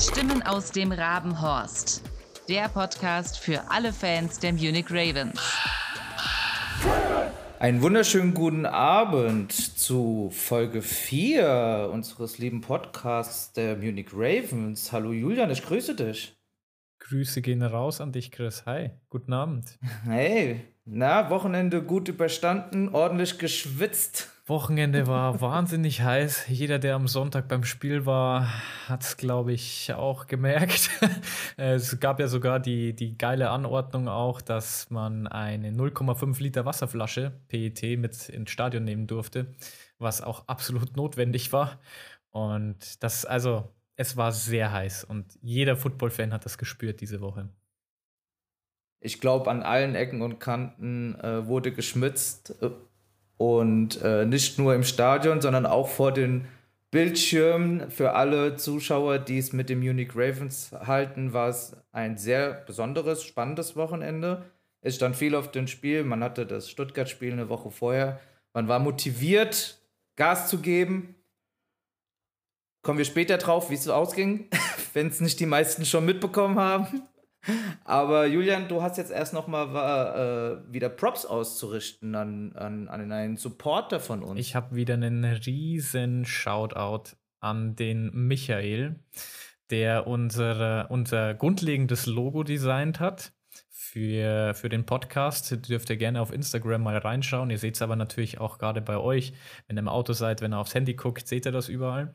Stimmen aus dem Rabenhorst. Der Podcast für alle Fans der Munich Ravens. Einen wunderschönen guten Abend zu Folge 4 unseres lieben Podcasts der Munich Ravens. Hallo Julian, ich grüße dich. Grüße gehen raus an dich, Chris. Hi, guten Abend. Hey, na, Wochenende gut überstanden, ordentlich geschwitzt. Wochenende war wahnsinnig heiß. Jeder, der am Sonntag beim Spiel war, hat es, glaube ich, auch gemerkt. es gab ja sogar die, die geile Anordnung auch, dass man eine 0,5 Liter Wasserflasche PET mit ins Stadion nehmen durfte, was auch absolut notwendig war. Und das, also, es war sehr heiß und jeder Football-Fan hat das gespürt diese Woche. Ich glaube, an allen Ecken und Kanten äh, wurde geschmitzt äh, und äh, nicht nur im Stadion, sondern auch vor den Bildschirmen. Für alle Zuschauer, die es mit dem Munich Ravens halten, war es ein sehr besonderes, spannendes Wochenende. Es stand viel auf dem Spiel. Man hatte das Stuttgart-Spiel eine Woche vorher. Man war motiviert, Gas zu geben. Kommen wir später drauf, wie es so ausging, wenn es nicht die meisten schon mitbekommen haben. Aber Julian, du hast jetzt erst noch mal äh, wieder Props auszurichten an, an, an einen Supporter von uns. Ich habe wieder einen riesen Shoutout an den Michael, der unsere, unser grundlegendes Logo designt hat für, für den Podcast. Dürft ihr gerne auf Instagram mal reinschauen. Ihr seht es aber natürlich auch gerade bei euch. Wenn ihr im Auto seid, wenn ihr aufs Handy guckt, seht ihr das überall.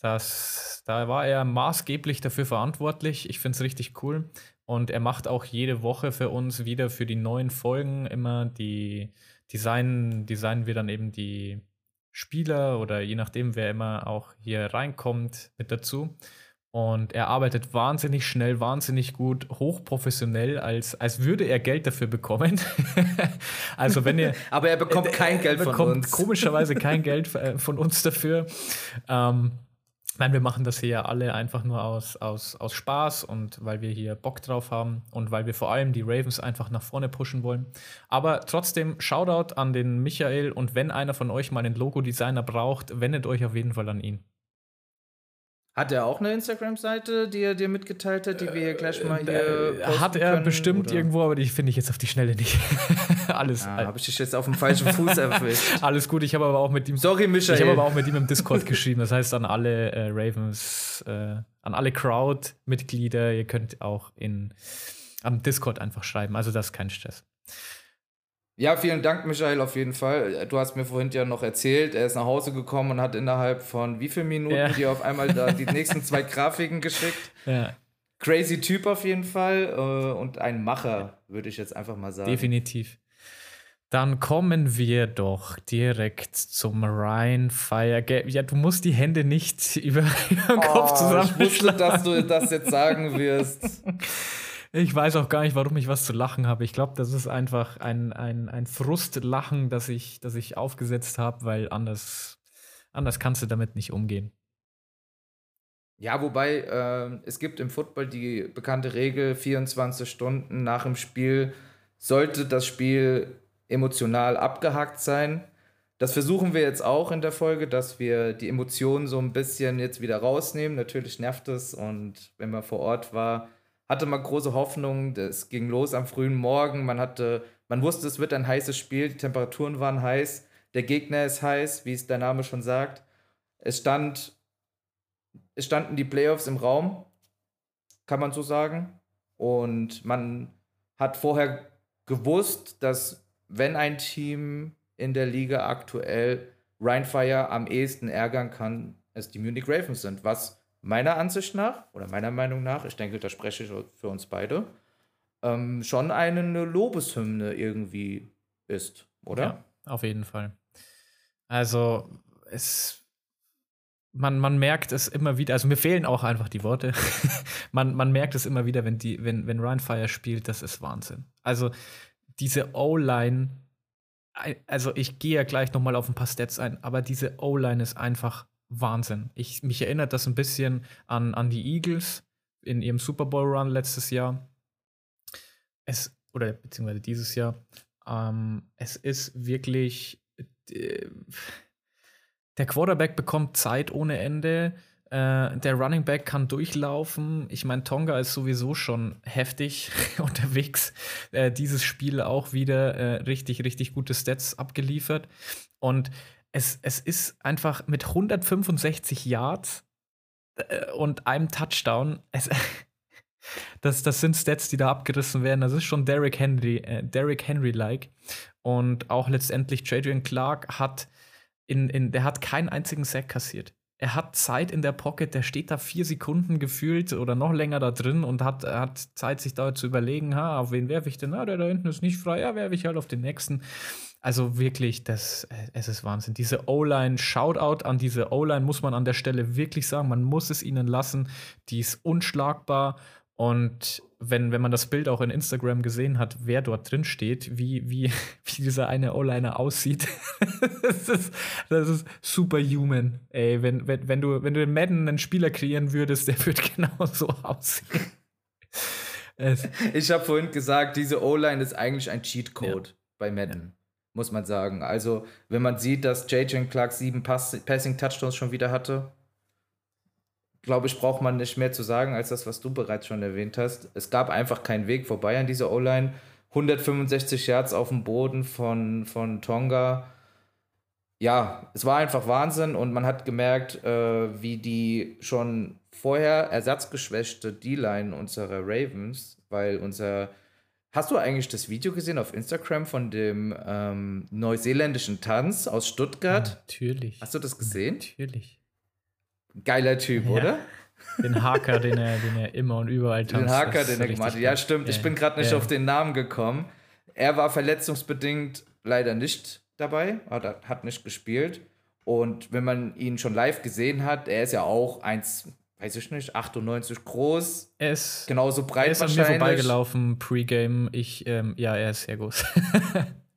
Das, da war er maßgeblich dafür verantwortlich. Ich finde es richtig cool. Und er macht auch jede Woche für uns wieder für die neuen Folgen immer die Design, designen wir dann eben die Spieler oder je nachdem, wer immer auch hier reinkommt mit dazu. Und er arbeitet wahnsinnig schnell, wahnsinnig gut, hochprofessionell, als, als würde er Geld dafür bekommen. also wenn ihr. Aber er bekommt kein Geld von uns. Er bekommt komischerweise kein Geld äh, von uns dafür. Ähm, Nein, wir machen das hier ja alle einfach nur aus, aus, aus Spaß und weil wir hier Bock drauf haben und weil wir vor allem die Ravens einfach nach vorne pushen wollen. Aber trotzdem, Shoutout an den Michael und wenn einer von euch mal einen Logo-Designer braucht, wendet euch auf jeden Fall an ihn. Hat er auch eine Instagram-Seite, die er dir mitgeteilt hat, die wir hier gleich mal hier. Äh, hat er können, bestimmt oder? irgendwo, aber die finde ich jetzt auf die Schnelle nicht. Alles. Ah, habe ich dich jetzt auf dem falschen Fuß erwischt. Alles gut, ich habe aber auch mit ihm. Sorry, Michael. Ich habe aber auch mit ihm im Discord geschrieben. Das heißt an alle äh, Ravens, äh, an alle Crowd-Mitglieder, ihr könnt auch in, am Discord einfach schreiben. Also das ist kein Stress. Ja, vielen Dank, Michael, auf jeden Fall. Du hast mir vorhin ja noch erzählt, er ist nach Hause gekommen und hat innerhalb von wie vielen Minuten ja. dir auf einmal da die nächsten zwei Grafiken geschickt. Ja. Crazy Typ auf jeden Fall äh, und ein Macher, würde ich jetzt einfach mal sagen. Definitiv. Dann kommen wir doch direkt zum Ryan Fire. Ja, du musst die Hände nicht über den Kopf oh, zusammenschlagen. Ich wusste, dass du das jetzt sagen wirst. Ich weiß auch gar nicht, warum ich was zu lachen habe. Ich glaube, das ist einfach ein, ein, ein Frustlachen, das ich, das ich aufgesetzt habe, weil anders, anders kannst du damit nicht umgehen. Ja, wobei äh, es gibt im Football die bekannte Regel, 24 Stunden nach dem Spiel sollte das Spiel emotional abgehakt sein. Das versuchen wir jetzt auch in der Folge, dass wir die Emotionen so ein bisschen jetzt wieder rausnehmen. Natürlich nervt es und wenn man vor Ort war, hatte man große Hoffnung. Es ging los am frühen Morgen. Man hatte, man wusste, es wird ein heißes Spiel. Die Temperaturen waren heiß. Der Gegner ist heiß, wie es der Name schon sagt. Es stand, es standen die Playoffs im Raum, kann man so sagen. Und man hat vorher gewusst, dass wenn ein Team in der Liga aktuell Rheinfire am ehesten ärgern kann, es die Munich Ravens sind, was meiner Ansicht nach oder meiner Meinung nach, ich denke, da spreche ich für uns beide, ähm, schon eine Lobeshymne irgendwie ist, oder? Ja, auf jeden Fall. Also es man, man merkt es immer wieder, also mir fehlen auch einfach die Worte. man, man merkt es immer wieder, wenn, die, wenn, wenn Ryan Fire spielt, das ist Wahnsinn. Also diese O-Line, also ich gehe ja gleich nochmal auf ein paar Stats ein, aber diese O-Line ist einfach Wahnsinn. Ich, mich erinnert das ein bisschen an, an die Eagles in ihrem Super Bowl Run letztes Jahr. Es, oder beziehungsweise dieses Jahr. Ähm, es ist wirklich. Äh, der Quarterback bekommt Zeit ohne Ende. Äh, der Running Back kann durchlaufen. Ich meine, Tonga ist sowieso schon heftig unterwegs. Äh, dieses Spiel auch wieder äh, richtig, richtig gute Stats abgeliefert. Und es, es ist einfach mit 165 Yards äh, und einem Touchdown. Es, das, das sind Stats, die da abgerissen werden. Das ist schon Derrick Henry, äh, Derrick Henry-like. Und auch letztendlich Trajan Clark hat in, in, der hat keinen einzigen Sack kassiert. Er hat Zeit in der Pocket, der steht da vier Sekunden gefühlt oder noch länger da drin und hat, hat Zeit, sich da zu überlegen, ha, auf wen werfe ich denn? Ah, der da hinten ist nicht frei, ja, werfe ich halt auf den nächsten. Also wirklich, das, äh, es ist Wahnsinn. Diese O-Line, Shoutout an diese O-Line muss man an der Stelle wirklich sagen. Man muss es ihnen lassen. Die ist unschlagbar. Und wenn, wenn man das Bild auch in Instagram gesehen hat, wer dort drin steht, wie, wie, wie dieser eine O-Liner aussieht, das, ist, das ist superhuman. Ey, wenn, wenn, wenn, du, wenn du in Madden einen Spieler kreieren würdest, der würde genau so aussehen. Es ich habe vorhin gesagt, diese O-Line ist eigentlich ein Cheatcode ja. bei Madden muss man sagen. Also, wenn man sieht, dass J.J. Clark sieben Pass Passing Touchdowns schon wieder hatte, glaube ich, braucht man nicht mehr zu sagen, als das, was du bereits schon erwähnt hast. Es gab einfach keinen Weg vorbei an dieser O-Line. 165 Yards auf dem Boden von, von Tonga. Ja, es war einfach Wahnsinn und man hat gemerkt, äh, wie die schon vorher ersatzgeschwächte D-Line unserer Ravens, weil unser Hast du eigentlich das Video gesehen auf Instagram von dem ähm, neuseeländischen Tanz aus Stuttgart? Natürlich. Hast du das gesehen? Natürlich. Geiler Typ, ja. oder? Den Haker, den er, den er immer und überall tanzt. Den Haker, den er gemacht hat. Ja, stimmt. Ich bin gerade nicht ja. auf den Namen gekommen. Er war verletzungsbedingt leider nicht dabei, hat nicht gespielt. Und wenn man ihn schon live gesehen hat, er ist ja auch 1, weiß ich nicht, 98 groß. Er ist genauso breit er ist an mir vorbeigelaufen, Pre-Game. Ich, ähm, ja, er ist sehr groß.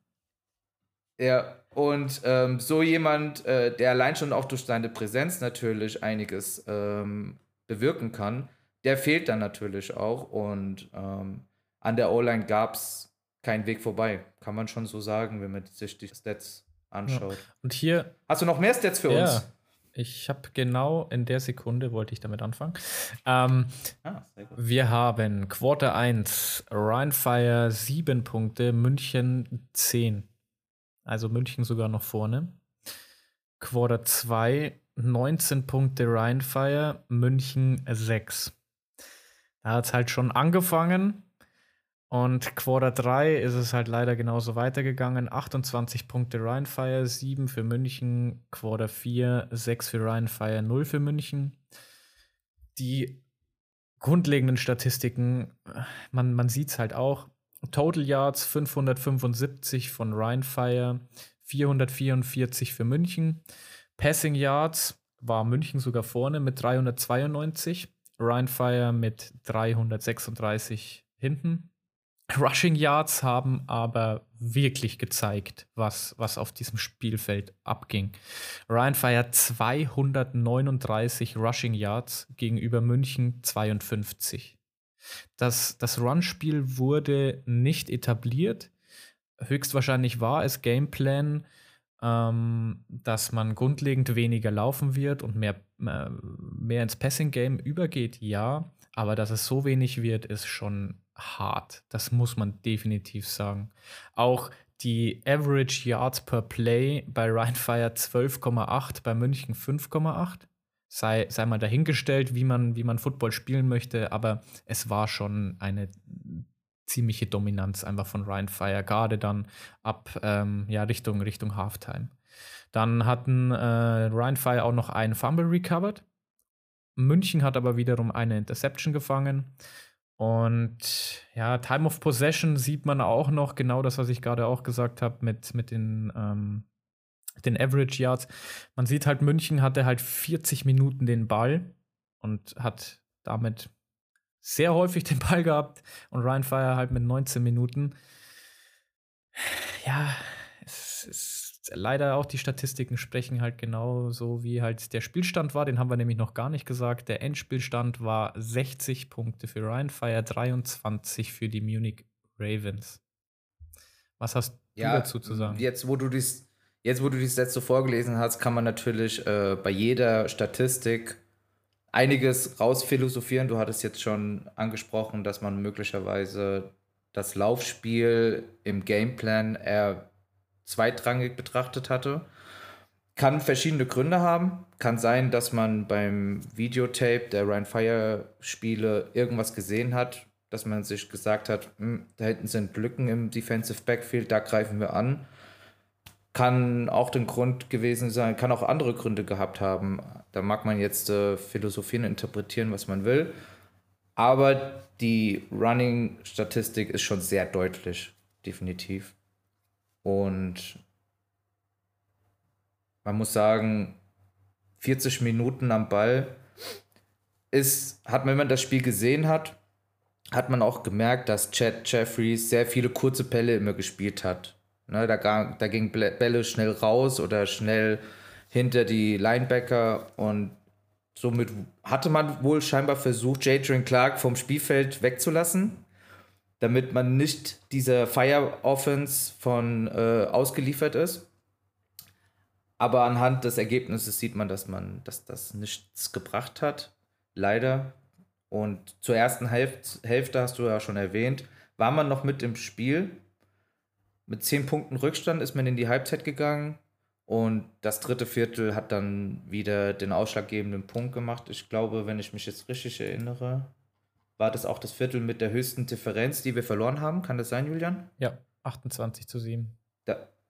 ja, und ähm, so jemand, äh, der allein schon auch durch seine Präsenz natürlich einiges ähm, bewirken kann, der fehlt dann natürlich auch. Und ähm, an der O-Line gab es keinen Weg vorbei. Kann man schon so sagen, wenn man sich die Stats anschaut. Ja. Und hier. Hast du noch mehr Stats für ja. uns? Ich habe genau in der Sekunde, wollte ich damit anfangen. Ähm, ah, wir haben Quarter 1, Rheinfire 7 Punkte, München 10. Also München sogar noch vorne. Quarter 2, 19 Punkte Rheinfire, München 6. Da hat es halt schon angefangen. Und Quarter 3 ist es halt leider genauso weitergegangen. 28 Punkte Rheinfire, 7 für München. Quarter 4, 6 für Rheinfire, 0 für München. Die grundlegenden Statistiken, man, man sieht es halt auch. Total Yards 575 von Rheinfire, 444 für München. Passing Yards war München sogar vorne mit 392. Rheinfire mit 336 hinten. Rushing Yards haben aber wirklich gezeigt, was, was auf diesem Spielfeld abging. Ryan feiert 239 Rushing Yards gegenüber München 52. Das, das Run-Spiel wurde nicht etabliert. Höchstwahrscheinlich war es Gameplan, ähm, dass man grundlegend weniger laufen wird und mehr, äh, mehr ins Passing-Game übergeht, ja. Aber dass es so wenig wird, ist schon hart. Das muss man definitiv sagen. Auch die Average Yards per Play bei Rheinfire 12,8, bei München 5,8. Sei, sei mal dahingestellt, wie man, wie man Football spielen möchte, aber es war schon eine ziemliche Dominanz einfach von Rheinfire, gerade dann ab ähm, ja, Richtung, Richtung Halftime. Dann hatten äh, Rheinfire auch noch einen Fumble recovered. München hat aber wiederum eine Interception gefangen. Und ja, Time of Possession sieht man auch noch, genau das, was ich gerade auch gesagt habe, mit, mit den, ähm, den Average Yards. Man sieht halt, München hatte halt 40 Minuten den Ball und hat damit sehr häufig den Ball gehabt und Ryan Fire halt mit 19 Minuten. Ja, es ist leider auch die Statistiken sprechen halt genau so, wie halt der Spielstand war. Den haben wir nämlich noch gar nicht gesagt. Der Endspielstand war 60 Punkte für Ryan Fire, 23 für die Munich Ravens. Was hast ja, du dazu zu sagen? Jetzt, wo du dies, jetzt, wo du dies letzte vorgelesen hast, kann man natürlich äh, bei jeder Statistik einiges rausphilosophieren. Du hattest jetzt schon angesprochen, dass man möglicherweise das Laufspiel im Gameplan eher zweitrangig betrachtet hatte. Kann verschiedene Gründe haben. Kann sein, dass man beim Videotape der Ryan Fire Spiele irgendwas gesehen hat, dass man sich gesagt hat, hm, da hinten sind Lücken im Defensive Backfield, da greifen wir an. Kann auch den Grund gewesen sein, kann auch andere Gründe gehabt haben. Da mag man jetzt äh, philosophieren, interpretieren, was man will. Aber die Running-Statistik ist schon sehr deutlich, definitiv. Und man muss sagen, 40 Minuten am Ball ist, hat, wenn man das Spiel gesehen hat, hat man auch gemerkt, dass Chad Jeffries sehr viele kurze Bälle immer gespielt hat. Ne, da, da ging Bälle schnell raus oder schnell hinter die Linebacker und somit hatte man wohl scheinbar versucht, Jadrian Clark vom Spielfeld wegzulassen, damit man nicht dieser Fire Offense von äh, ausgeliefert ist. Aber anhand des Ergebnisses sieht man, dass man, dass das nichts gebracht hat. Leider. Und zur ersten Hälfte, Hälfte hast du ja schon erwähnt, war man noch mit im Spiel. Mit zehn Punkten Rückstand ist man in die Halbzeit gegangen. Und das dritte Viertel hat dann wieder den ausschlaggebenden Punkt gemacht. Ich glaube, wenn ich mich jetzt richtig erinnere, war das auch das Viertel mit der höchsten Differenz, die wir verloren haben. Kann das sein, Julian? Ja, 28 zu 7.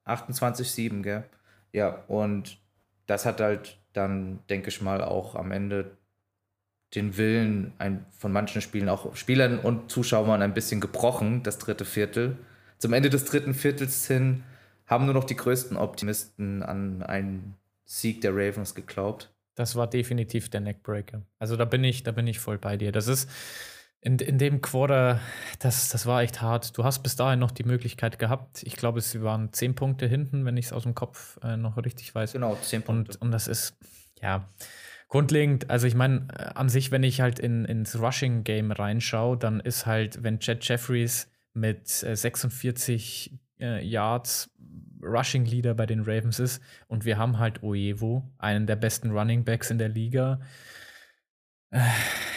28-7, gell? Ja, und das hat halt dann, denke ich mal, auch am Ende den Willen ein, von manchen Spielen, auch Spielern und Zuschauern ein bisschen gebrochen, das dritte Viertel. Zum Ende des dritten Viertels hin haben nur noch die größten Optimisten an einen Sieg der Ravens geglaubt. Das war definitiv der Neckbreaker. Also da bin ich, da bin ich voll bei dir. Das ist in, in dem Quarter, das, das war echt hart. Du hast bis dahin noch die Möglichkeit gehabt. Ich glaube, es waren zehn Punkte hinten, wenn ich es aus dem Kopf äh, noch richtig weiß. Genau, zehn Punkte. Und, und das ist, ja, grundlegend, also ich meine, äh, an sich, wenn ich halt in, ins Rushing-Game reinschaue, dann ist halt, wenn Chad Jeffries mit äh, 46 äh, Yards Rushing Leader bei den Ravens ist und wir haben halt Oevo, einen der besten Running Backs in der Liga. Äh,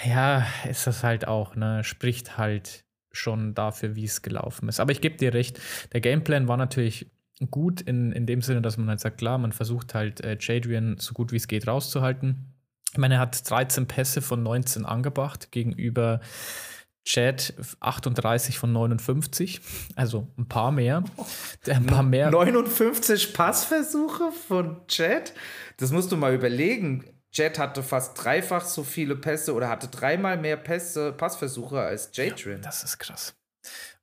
ja, ist das halt auch, ne, spricht halt schon dafür, wie es gelaufen ist. Aber ich gebe dir recht, der Gameplan war natürlich gut in, in dem Sinne, dass man halt sagt, klar, man versucht halt äh, Jadrian so gut wie es geht rauszuhalten. Ich meine, er hat 13 Pässe von 19 angebracht gegenüber Chad 38 von 59, also ein paar mehr. Ein paar mehr. 59 Passversuche von Chad? Das musst du mal überlegen. Chad hatte fast dreifach so viele Pässe oder hatte dreimal mehr Pässe, Passversuche als Jadrin. Ja, das ist krass.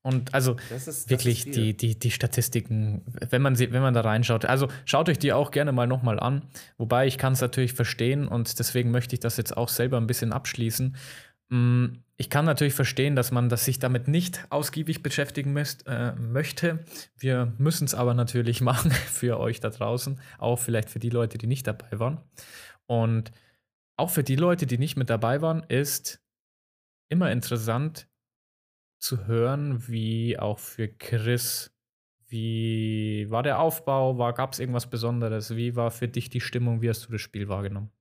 Und also ist, wirklich die, die, die Statistiken, wenn man, sie, wenn man da reinschaut, also schaut euch die auch gerne mal nochmal an. Wobei ich kann es natürlich verstehen und deswegen möchte ich das jetzt auch selber ein bisschen abschließen. Mm, ich kann natürlich verstehen, dass man das sich damit nicht ausgiebig beschäftigen müsst, äh, möchte. Wir müssen es aber natürlich machen für euch da draußen, auch vielleicht für die Leute, die nicht dabei waren. Und auch für die Leute, die nicht mit dabei waren, ist immer interessant, zu hören, wie auch für Chris, wie war der Aufbau, war, gab es irgendwas Besonderes, wie war für dich die Stimmung, wie hast du das Spiel wahrgenommen?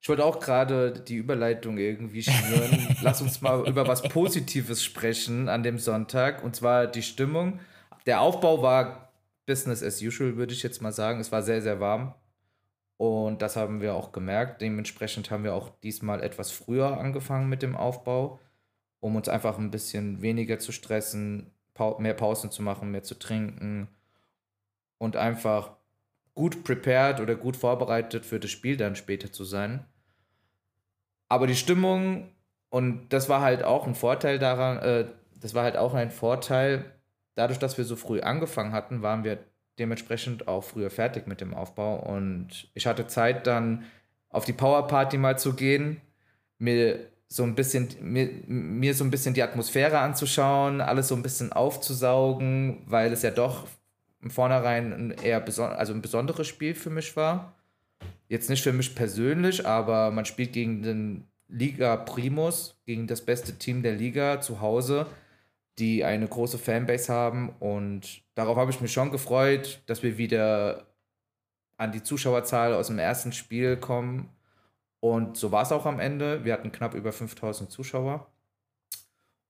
Ich wollte auch gerade die Überleitung irgendwie schnüren. Lass uns mal über was Positives sprechen an dem Sonntag. Und zwar die Stimmung. Der Aufbau war Business as usual, würde ich jetzt mal sagen. Es war sehr, sehr warm. Und das haben wir auch gemerkt. Dementsprechend haben wir auch diesmal etwas früher angefangen mit dem Aufbau um uns einfach ein bisschen weniger zu stressen, mehr Pausen zu machen, mehr zu trinken und einfach gut prepared oder gut vorbereitet für das Spiel dann später zu sein. Aber die Stimmung, und das war halt auch ein Vorteil daran, äh, das war halt auch ein Vorteil, dadurch, dass wir so früh angefangen hatten, waren wir dementsprechend auch früher fertig mit dem Aufbau. Und ich hatte Zeit dann auf die Powerparty mal zu gehen, mir so ein bisschen, mir, mir so ein bisschen die Atmosphäre anzuschauen, alles so ein bisschen aufzusaugen, weil es ja doch im Vornherein ein eher beson also ein besonderes Spiel für mich war. Jetzt nicht für mich persönlich, aber man spielt gegen den Liga Primus, gegen das beste Team der Liga zu Hause, die eine große Fanbase haben. Und darauf habe ich mich schon gefreut, dass wir wieder an die Zuschauerzahl aus dem ersten Spiel kommen Und so war es auch am Ende. Wir hatten knapp über 5000 Zuschauer.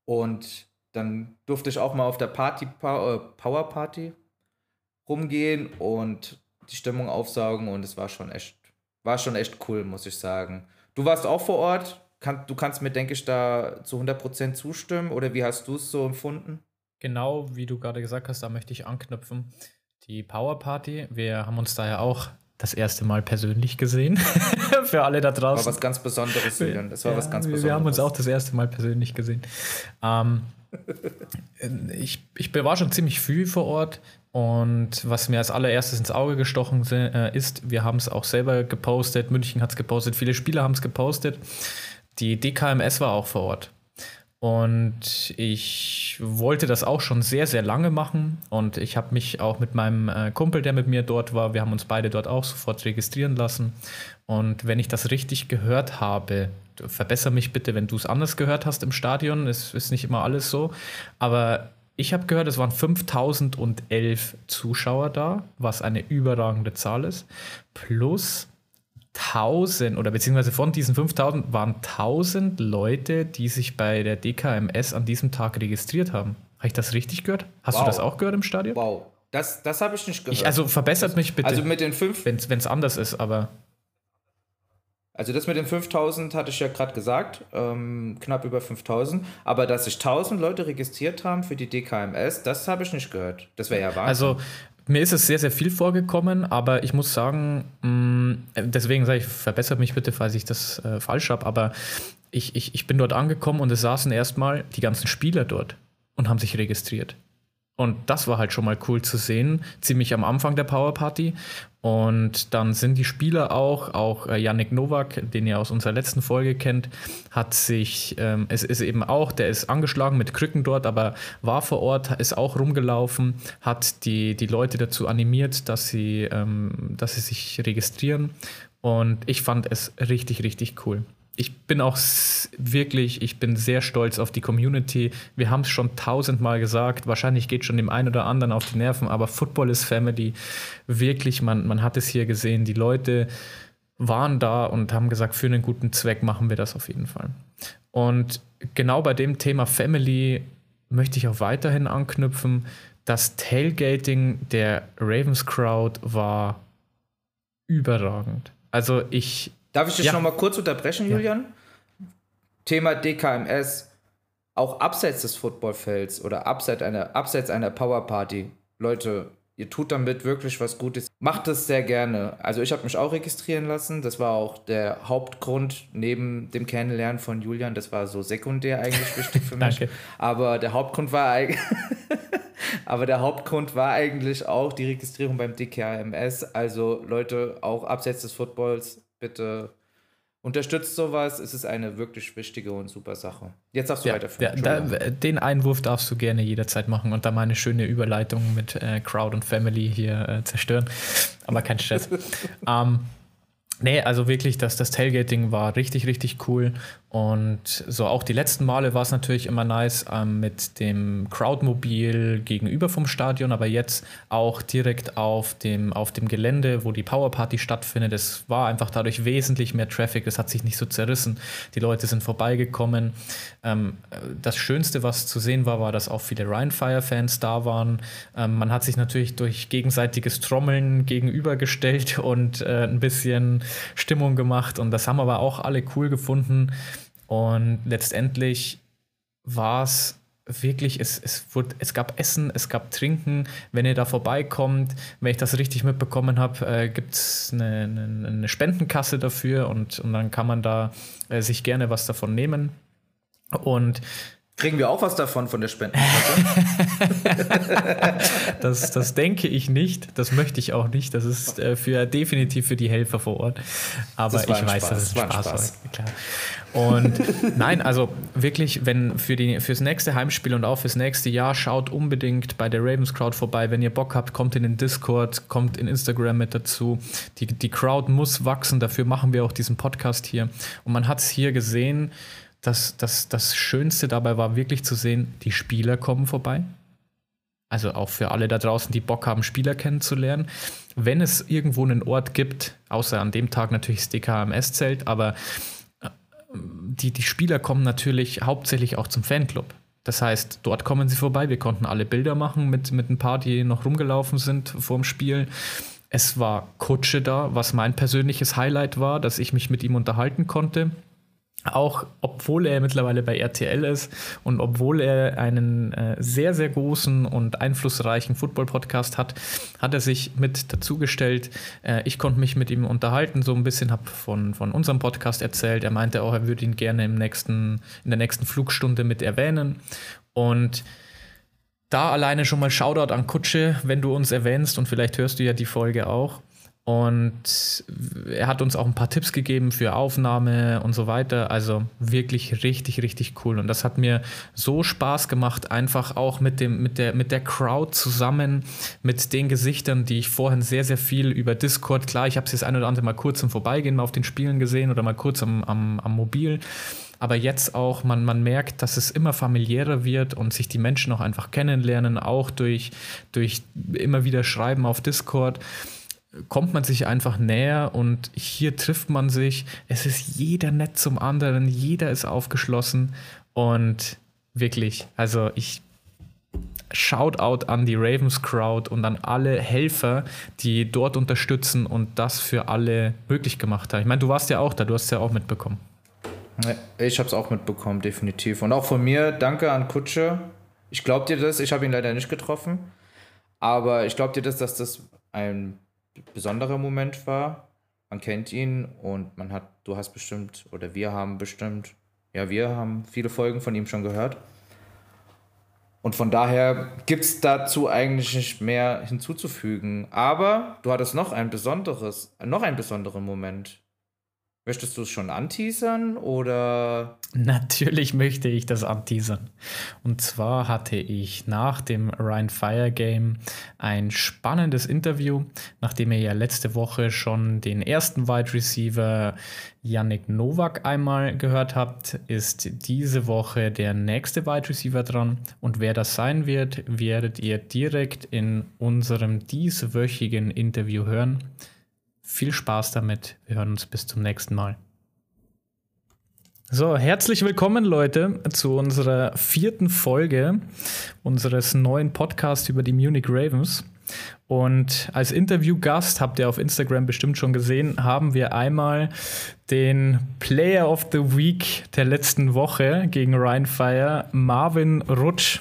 Und dann durfte ich auch mal auf der Party, äh, Power Party rumgehen und die Stimmung aufsaugen und es war schon echt, war schon echt cool, muss ich sagen. Du warst auch vor Ort. Kann, du kannst mir, denke ich, da zu 100% zustimmen oder wie hast du es so empfunden? Genau, wie du gerade gesagt hast, da möchte ich anknüpfen. Die Power Party, wir haben uns da ja auch das erste Mal persönlich gesehen. Für alle da draußen. War was ganz Besonderes, Julian. Das war ja, was ganz Besonderes. Wir haben uns auch das erste Mal persönlich gesehen. Ähm, ich, ich war schon ziemlich früh vor Ort und was mir als allererstes ins Auge gestochen äh, ist, wir haben es auch selber gepostet, München hat es gepostet, viele Spieler haben es gepostet. Die DKMS war auch vor Ort. Und ich wollte das auch schon sehr, sehr lange machen. Und ich habe mich auch mit meinem äh, Kumpel, der mit mir dort war, wir haben uns beide dort auch sofort registrieren lassen. Und wenn ich das richtig gehört habe, verbessere mich bitte, wenn du es anders gehört hast im Stadion, es ist nicht immer alles so. Aber ich habe gehört, es waren 5011 Zuschauer da, was eine überragende Zahl ist. Plus 1000 oder beziehungsweise von diesen 5000 waren 1000 Leute, die sich bei der DKMS an diesem Tag registriert haben. Habe ich das richtig gehört? Hast wow. du das auch gehört im Stadion? Wow, das, das habe ich nicht gehört. Ich, also verbessert mich bitte. Also mit den fünf. Wenn es anders ist, aber. Also das mit den 5000 hatte ich ja gerade gesagt, ähm, knapp über 5000. Aber dass sich 1000 Leute registriert haben für die DKMS, das habe ich nicht gehört. Das wäre ja Wahnsinn. Also mir ist es sehr, sehr viel vorgekommen, aber ich muss sagen, mm, deswegen sage ich, verbessert mich bitte, falls ich das äh, falsch habe, aber ich, ich, ich bin dort angekommen und es saßen erstmal die ganzen Spieler dort und haben sich registriert. Und das war halt schon mal cool zu sehen, ziemlich am Anfang der Power Party. Und dann sind die Spieler auch, auch äh, Yannick Nowak, den ihr aus unserer letzten Folge kennt, hat sich, ähm, es ist eben auch, der ist angeschlagen mit Krücken dort, aber war vor Ort, ist auch rumgelaufen, hat die, die Leute dazu animiert, dass sie, ähm, dass sie sich registrieren. Und ich fand es richtig, richtig cool ich bin auch wirklich, ich bin sehr stolz auf die Community. Wir haben es schon tausendmal gesagt, wahrscheinlich geht schon dem einen oder anderen auf die Nerven, aber Football is Family. Wirklich, man, man hat es hier gesehen, die Leute waren da und haben gesagt, für einen guten Zweck machen wir das auf jeden Fall. Und genau bei dem Thema Family möchte ich auch weiterhin anknüpfen. Das Tailgating der Ravens Crowd war überragend. Also ich, Darf ich dich ja. noch mal kurz unterbrechen, Julian? Ja. Thema DKMS, auch abseits des Footballfelds oder abseits einer, abseits einer Powerparty. Leute, ihr tut damit wirklich was Gutes. Macht das sehr gerne. Also ich habe mich auch registrieren lassen. Das war auch der Hauptgrund neben dem Kennenlernen von Julian. Das war so sekundär eigentlich wichtig für mich. Danke. Aber der Hauptgrund war eigentlich... Aber der Hauptgrund war eigentlich auch die Registrierung beim DKMS. Also Leute, auch abseits des Footballs, bitte unterstützt sowas. Es ist eine wirklich wichtige und super Sache. Jetzt darfst du ja, weiterführen. Da, den Einwurf darfst du gerne jederzeit machen und da meine schöne Überleitung mit äh, Crowd und Family hier äh, zerstören. Aber kein Stress. ähm, Nee, also wirklich, das, das Tailgating war richtig, richtig cool. Und so auch die letzten Male war es natürlich immer nice ähm, mit dem Crowdmobil gegenüber vom Stadion, aber jetzt auch direkt auf dem, auf dem Gelände, wo die Powerparty stattfindet. Es war einfach dadurch wesentlich mehr Traffic, es hat sich nicht so zerrissen. Die Leute sind vorbeigekommen. Ähm, das Schönste, was zu sehen war, war, dass auch viele Rheinfire-Fans da waren. Ähm, man hat sich natürlich durch gegenseitiges Trommeln gegenübergestellt und äh, ein bisschen Stimmung gemacht und das haben aber auch alle cool gefunden. Und letztendlich war es wirklich, es, es, wurde, es gab Essen, es gab Trinken. Wenn ihr da vorbeikommt, wenn ich das richtig mitbekommen habe, äh, gibt es eine, eine, eine, Spendenkasse dafür und, und dann kann man da äh, sich gerne was davon nehmen. Und Kriegen wir auch was davon von der Spendenkasse? das, das denke ich nicht. Das möchte ich auch nicht. Das ist äh, für, definitiv für die Helfer vor Ort. Aber ich weiß, Spaß. dass es Spaß, Spaß. war. Klar. Und nein, also wirklich, wenn für die, fürs nächste Heimspiel und auch fürs nächste Jahr, schaut unbedingt bei der Ravens Crowd vorbei. Wenn ihr Bock habt, kommt in den Discord, kommt in Instagram mit dazu. Die, die Crowd muss wachsen. Dafür machen wir auch diesen Podcast hier. Und man hat es hier gesehen das, das, das Schönste dabei war wirklich zu sehen, die Spieler kommen vorbei. also auch für alle da draußen, die Bock haben, Spieler kennenzulernen. Wenn es irgendwo einen Ort gibt, außer an dem Tag natürlich das DKMS-Zelt, aber äh, die, die Spieler kommen natürlich hauptsächlich auch zum Fanclub. Das heißt, dort kommen sie vorbei. Wir konnten alle Bilder machen mit, mit ein paar, die noch rumgelaufen sind vorm Spiel. Es war Kutsche da, was mein persönliches Highlight war, dass ich mich mit ihm unterhalten konnte auch obwohl er mittlerweile bei RTL ist und obwohl er einen äh, sehr, sehr großen und einflussreichen Football-Podcast hat, hat er sich mit dazugestellt. Äh, ich konnte mich mit ihm unterhalten, so ein bisschen, habe von, von unserem Podcast erzählt. Er meinte auch, er würde ihn gerne im nächsten, in der nächsten Flugstunde mit erwähnen. Und da alleine schon mal Shoutout an Kutsche, wenn du uns erwähnst und vielleicht hörst du ja die Folge auch. Und er hat uns auch ein paar Tipps gegeben für Aufnahme und so weiter. Also wirklich richtig, richtig cool. Und das hat mir so Spaß gemacht, einfach auch mit, dem, mit, der, mit der Crowd zusammen, mit den Gesichtern, die ich vorhin sehr, sehr viel über Discord, klar, ich habe es jetzt ein oder andere mal kurz im Vorbeigehen mal auf den Spielen gesehen oder mal kurz am, am, am Mobil. Aber jetzt auch, man, man merkt, dass es immer familiärer wird und sich die Menschen auch einfach kennenlernen, auch durch, durch immer wieder Schreiben auf Discord kommt man sich einfach näher und hier trifft man sich. Es ist jeder nett zum anderen, jeder ist aufgeschlossen und wirklich, also ich Shoutout an die Ravens Crowd und an alle Helfer, die dort unterstützen und das für alle möglich gemacht haben. Ich meine, du warst ja auch da, du hast es ja auch mitbekommen. Ich habe es auch mitbekommen, definitiv. Und auch von mir, danke an Kutsche. Ich glaube dir das, ich habe ihn leider nicht getroffen, aber ich glaube dir das, dass das ein besonderer Moment war. Man kennt ihn und man hat, du hast bestimmt, oder wir haben bestimmt, ja, wir haben viele Folgen von ihm schon gehört. Und von daher gibt es dazu eigentlich nicht mehr hinzuzufügen. Aber du hattest noch ein besonderes, noch einen besonderen Moment. Möchtest du es schon anteasern oder? Natürlich möchte ich das anteasern. Und zwar hatte ich nach dem Ryan Fire Game ein spannendes Interview, nachdem ihr ja letzte Woche schon den ersten Wide Receiver Yannick Nowak einmal gehört habt, ist diese Woche der nächste Wide Receiver dran. Und wer das sein wird, werdet ihr direkt in unserem dieswöchigen Interview hören. Viel Spaß damit. Wir hören uns bis zum nächsten Mal. So, herzlich willkommen, Leute, zu unserer vierten Folge unseres neuen Podcasts über die Munich Ravens. Und als Interviewgast, habt ihr auf Instagram bestimmt schon gesehen, haben wir einmal den Player of the Week der letzten Woche gegen Ryan Fire, Marvin Rutsch.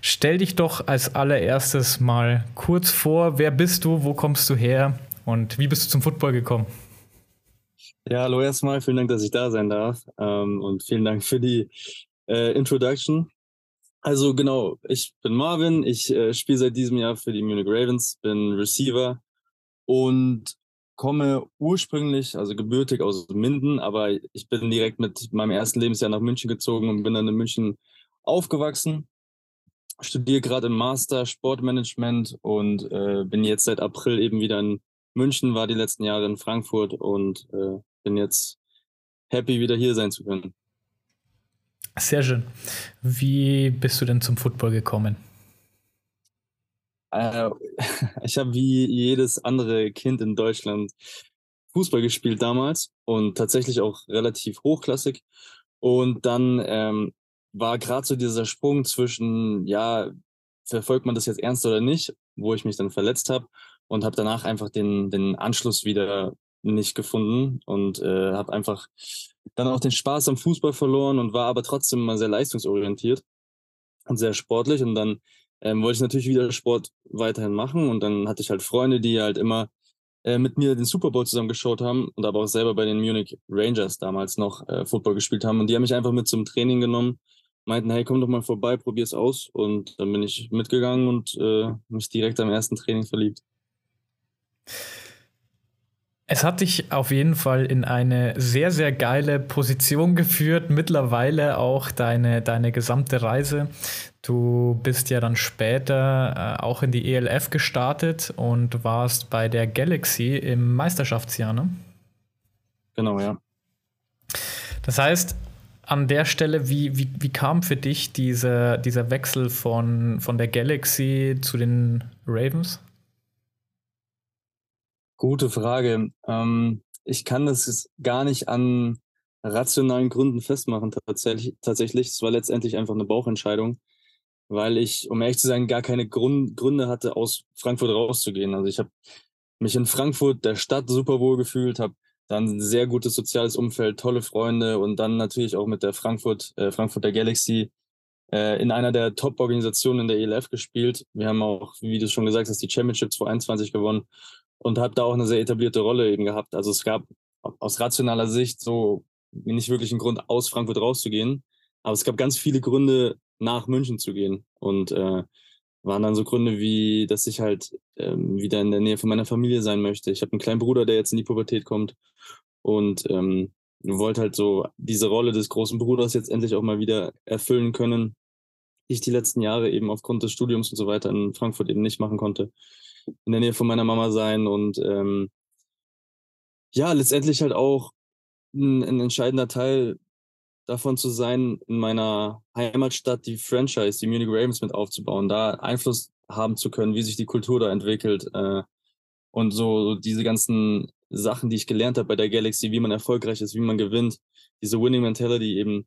Stell dich doch als allererstes mal kurz vor. Wer bist du? Wo kommst du her? Und wie bist du zum Football gekommen? Ja, hallo erstmal. Vielen Dank, dass ich da sein darf. Ähm, und vielen Dank für die äh, Introduction. Also genau, ich bin Marvin. Ich äh, spiele seit diesem Jahr für die Munich Ravens, bin Receiver und komme ursprünglich, also gebürtig aus Minden, aber ich bin direkt mit meinem ersten Lebensjahr nach München gezogen und bin dann in München aufgewachsen. Studiere gerade im Master Sportmanagement und äh, bin jetzt seit April eben wieder in München, war die letzten Jahre in Frankfurt und äh, bin jetzt happy, wieder hier sein zu können. Sehr schön. Wie bist du denn zum Football gekommen? Äh, ich habe wie jedes andere Kind in Deutschland Fußball gespielt damals und tatsächlich auch relativ hochklassig. Und dann ähm, war gerade so dieser Sprung zwischen, ja, verfolgt man das jetzt ernst oder nicht, wo ich mich dann verletzt habe und habe danach einfach den, den Anschluss wieder nicht gefunden und äh, habe einfach dann auch den Spaß am Fußball verloren und war aber trotzdem mal sehr leistungsorientiert und sehr sportlich. Und dann ähm, wollte ich natürlich wieder Sport weiterhin machen und dann hatte ich halt Freunde, die halt immer äh, mit mir den Super Bowl zusammen geschaut haben und aber auch selber bei den Munich Rangers damals noch äh, Football gespielt haben. Und die haben mich einfach mit zum Training genommen, meinten, hey, komm doch mal vorbei, probier's aus. Und dann bin ich mitgegangen und äh, mich direkt am ersten Training verliebt. Es hat dich auf jeden Fall in eine sehr, sehr geile Position geführt, mittlerweile auch deine, deine gesamte Reise. Du bist ja dann später äh, auch in die ELF gestartet und warst bei der Galaxy im Meisterschaftsjahr, ne? Genau, ja. Das heißt, an der Stelle, wie, wie, wie kam für dich dieser, dieser Wechsel von, von der Galaxy zu den Ravens? Gute Frage. Ähm, ich kann das gar nicht an rationalen Gründen festmachen, tatsächlich. tatsächlich. Es war letztendlich einfach eine Bauchentscheidung, weil ich, um ehrlich zu sein, gar keine Grund, Gründe hatte, aus Frankfurt rauszugehen. Also ich habe mich in Frankfurt, der Stadt, super wohl gefühlt, habe dann ein sehr gutes soziales Umfeld, tolle Freunde und dann natürlich auch mit der Frankfurt, äh, Frankfurter Galaxy äh, in einer der Top-Organisationen in der ELF gespielt. Wir haben auch, wie du schon gesagt hast, die Championships 21 gewonnen und habe da auch eine sehr etablierte Rolle eben gehabt. Also es gab aus rationaler Sicht so nicht wirklich einen Grund, aus Frankfurt rauszugehen, aber es gab ganz viele Gründe, nach München zu gehen und äh, waren dann so Gründe wie, dass ich halt ähm, wieder in der Nähe von meiner Familie sein möchte. Ich habe einen kleinen Bruder, der jetzt in die Pubertät kommt und ähm, wollte halt so diese Rolle des großen Bruders jetzt endlich auch mal wieder erfüllen können, die ich die letzten Jahre eben aufgrund des Studiums und so weiter in Frankfurt eben nicht machen konnte. In der Nähe von meiner Mama sein und ähm, ja, letztendlich halt auch ein, ein entscheidender Teil davon zu sein, in meiner Heimatstadt die Franchise, die Munich Ravens mit aufzubauen, da Einfluss haben zu können, wie sich die Kultur da entwickelt äh, und so, so diese ganzen Sachen, die ich gelernt habe bei der Galaxy, wie man erfolgreich ist, wie man gewinnt, diese Winning Mentality eben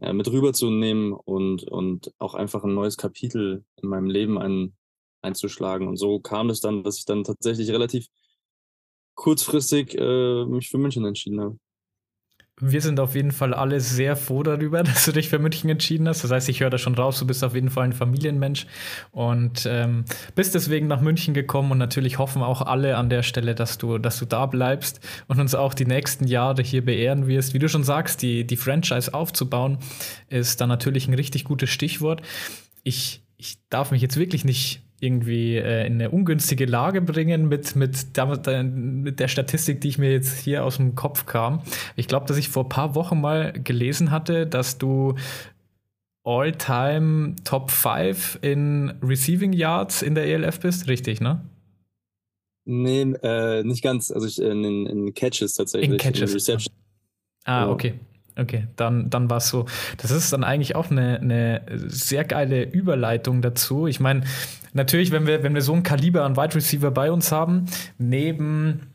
äh, mit rüberzunehmen und, und auch einfach ein neues Kapitel in meinem Leben ein, einzuschlagen. Und so kam es dann, dass ich dann tatsächlich relativ kurzfristig äh, mich für München entschieden habe wir sind auf jeden Fall alle sehr froh darüber, dass du dich für München entschieden hast. Das heißt, ich höre da schon raus, du bist auf jeden Fall ein Familienmensch und ähm, bist deswegen nach München gekommen und natürlich hoffen auch alle an der Stelle, dass du, dass du da bleibst und uns auch die nächsten Jahre hier beehren wirst. Wie du schon sagst, die, die Franchise aufzubauen, ist da natürlich ein richtig gutes Stichwort. Ich, ich darf mich jetzt wirklich nicht irgendwie äh, in eine ungünstige Lage bringen mit, mit, der, mit der Statistik, die ich mir jetzt hier aus dem Kopf kam. Ich glaube, dass ich vor ein paar Wochen mal gelesen hatte, dass du All-Time Top 5 in Receiving Yards in der ELF bist. Richtig, ne? Nee, äh, nicht ganz. Also ich, in, in Catches tatsächlich. In Catches. In Reception. Ah, okay. Okay, dann, dann war es so. Das ist dann eigentlich auch eine, eine sehr geile Überleitung dazu. Ich meine, natürlich, wenn wir, wenn wir so ein Kaliber an Wide Receiver bei uns haben, neben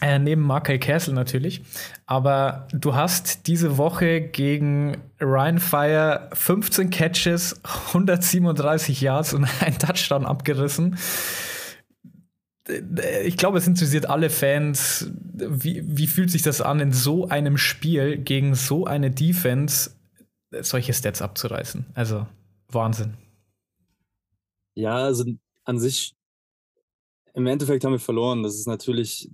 äh, neben Markel Castle natürlich. Aber du hast diese Woche gegen Ryan Fire 15 Catches, 137 Yards und ein Touchdown abgerissen ich glaube, es interessiert alle Fans. Wie, wie fühlt sich das an, in so einem Spiel gegen so eine Defense solche Stats abzureißen? Also Wahnsinn. Ja, also an sich, im Endeffekt haben wir verloren. Das ist natürlich,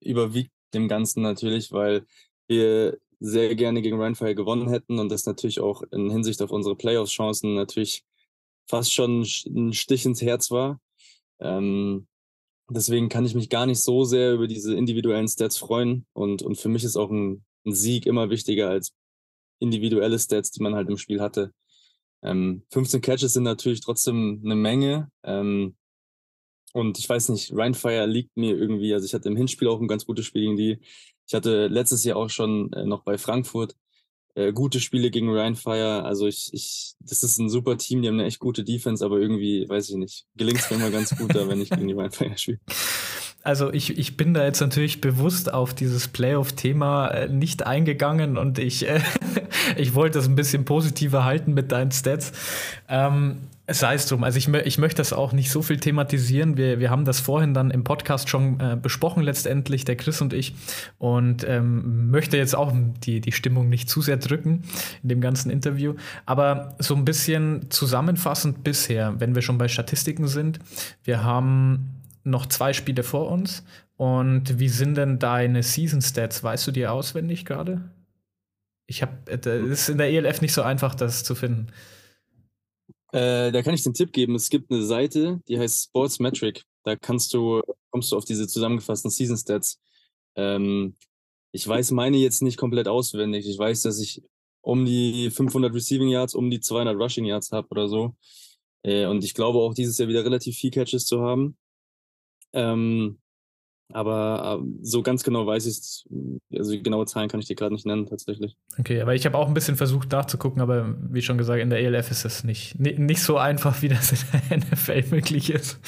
überwiegt dem Ganzen natürlich, weil wir sehr gerne gegen Rheinfire gewonnen hätten und das natürlich auch in Hinsicht auf unsere Playoffs-Chancen natürlich fast schon ein Stich ins Herz war. Ähm, Deswegen kann ich mich gar nicht so sehr über diese individuellen Stats freuen. Und, und für mich ist auch ein, ein Sieg immer wichtiger als individuelle Stats, die man halt im Spiel hatte. Ähm, 15 Catches sind natürlich trotzdem eine Menge. Ähm, und ich weiß nicht, Rheinfire liegt mir irgendwie. Also ich hatte im Hinspiel auch ein ganz gutes Spiel gegen die. Ich hatte letztes Jahr auch schon äh, noch bei Frankfurt äh, gute Spiele gegen Ryan Fire. Also ich, ich, das ist ein super Team, die haben eine echt gute Defense, aber irgendwie, weiß ich nicht, gelingt es mir immer ganz gut da, wenn ich gegen die Ryan Fire spiele. Also ich, ich bin da jetzt natürlich bewusst auf dieses Playoff-Thema äh, nicht eingegangen und ich, äh, ich wollte das ein bisschen positiver halten mit deinen Stats. Ähm, Sei es drum. Also ich, ich möchte das auch nicht so viel thematisieren. Wir, wir haben das vorhin dann im Podcast schon äh, besprochen, letztendlich, der Chris und ich. Und ähm, möchte jetzt auch die, die Stimmung nicht zu sehr drücken in dem ganzen Interview. Aber so ein bisschen zusammenfassend bisher, wenn wir schon bei Statistiken sind. Wir haben noch zwei Spiele vor uns. Und wie sind denn deine Season Stats? Weißt du die auswendig gerade? Ich habe, es äh, ist in der ELF nicht so einfach, das zu finden. Äh, da kann ich den Tipp geben. Es gibt eine Seite, die heißt Sports Metric. Da kannst du, kommst du auf diese zusammengefassten Season Stats. Ähm, ich weiß meine jetzt nicht komplett auswendig. Ich weiß, dass ich um die 500 Receiving Yards, um die 200 Rushing Yards habe oder so. Äh, und ich glaube auch dieses Jahr wieder relativ viel Catches zu haben. Ähm, Aber äh, so ganz genau weiß ich es, also genaue Zahlen kann ich dir gerade nicht nennen, tatsächlich. Okay, aber ich habe auch ein bisschen versucht nachzugucken, aber wie schon gesagt, in der ELF ist das nicht, nicht so einfach, wie das in der NFL möglich ist.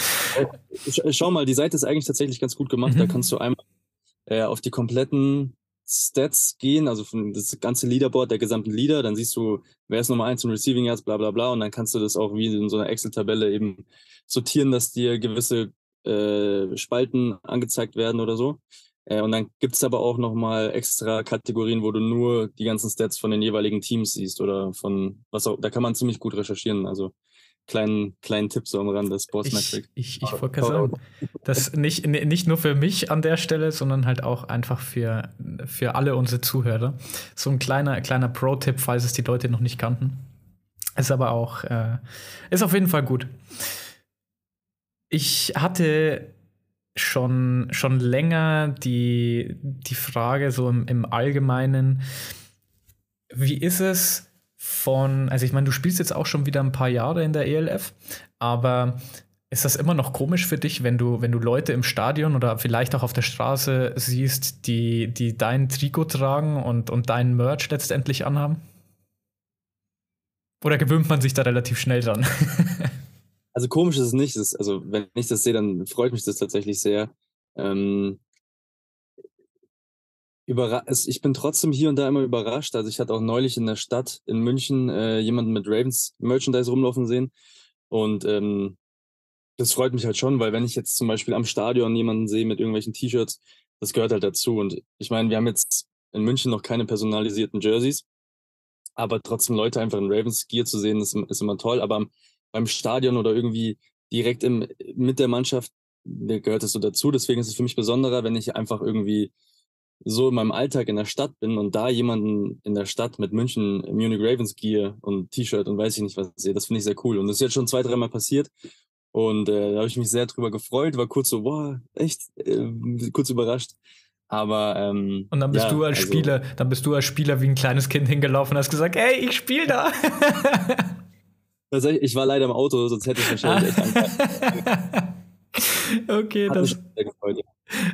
Schau mal, die Seite ist eigentlich tatsächlich ganz gut gemacht. Mhm. Da kannst du einmal äh, auf die kompletten Stats gehen, also von das ganze Leaderboard der gesamten Leader, dann siehst du, wer ist Nummer eins in Receiving Yards, bla bla bla, und dann kannst du das auch wie in so einer Excel-Tabelle eben sortieren, dass dir gewisse äh, Spalten angezeigt werden oder so. Äh, und dann gibt es aber auch nochmal extra Kategorien, wo du nur die ganzen Stats von den jeweiligen Teams siehst oder von was auch, da kann man ziemlich gut recherchieren. Also kleinen, kleinen Tipp so am Rande des Sportsmetric. Ich, ich, ich wollte gerade sagen, das nicht, nicht nur für mich an der Stelle, sondern halt auch einfach für, für alle unsere Zuhörer. So ein kleiner, kleiner Pro-Tipp, falls es die Leute noch nicht kannten. Ist aber auch, äh, ist auf jeden Fall gut. Ich hatte schon, schon länger die, die Frage so im, im Allgemeinen, wie ist es von, also ich meine, du spielst jetzt auch schon wieder ein paar Jahre in der ELF, aber ist das immer noch komisch für dich, wenn du, wenn du Leute im Stadion oder vielleicht auch auf der Straße siehst, die, die dein Trikot tragen und, und deinen Merch letztendlich anhaben? Oder gewöhnt man sich da relativ schnell dran? Also komisch ist es nicht. Ist, also wenn ich das sehe, dann freut mich das tatsächlich sehr. Ähm, ich bin trotzdem hier und da immer überrascht. Also ich hatte auch neulich in der Stadt in München äh, jemanden mit Ravens Merchandise rumlaufen sehen. Und ähm, das freut mich halt schon, weil wenn ich jetzt zum Beispiel am Stadion jemanden sehe mit irgendwelchen T-Shirts, das gehört halt dazu. Und ich meine, wir haben jetzt in München noch keine personalisierten Jerseys, aber trotzdem Leute einfach in Ravens Gear zu sehen, ist, ist immer toll. Aber beim Stadion oder irgendwie direkt im, mit der Mannschaft gehört es so dazu. Deswegen ist es für mich besonderer, wenn ich einfach irgendwie so in meinem Alltag in der Stadt bin und da jemanden in der Stadt mit München Munich Ravens Gear und T-Shirt und weiß ich nicht was sehe. Das finde ich sehr cool. Und das ist jetzt schon zwei, dreimal passiert. Und äh, da habe ich mich sehr drüber gefreut, war kurz so, boah, echt, äh, kurz überrascht. Aber ähm, und dann bist ja, du als also, Spieler, dann bist du als Spieler wie ein kleines Kind hingelaufen und hast gesagt, hey, ich spiele da. Ich war leider im Auto, sonst hätte ich wahrscheinlich echt Okay, das,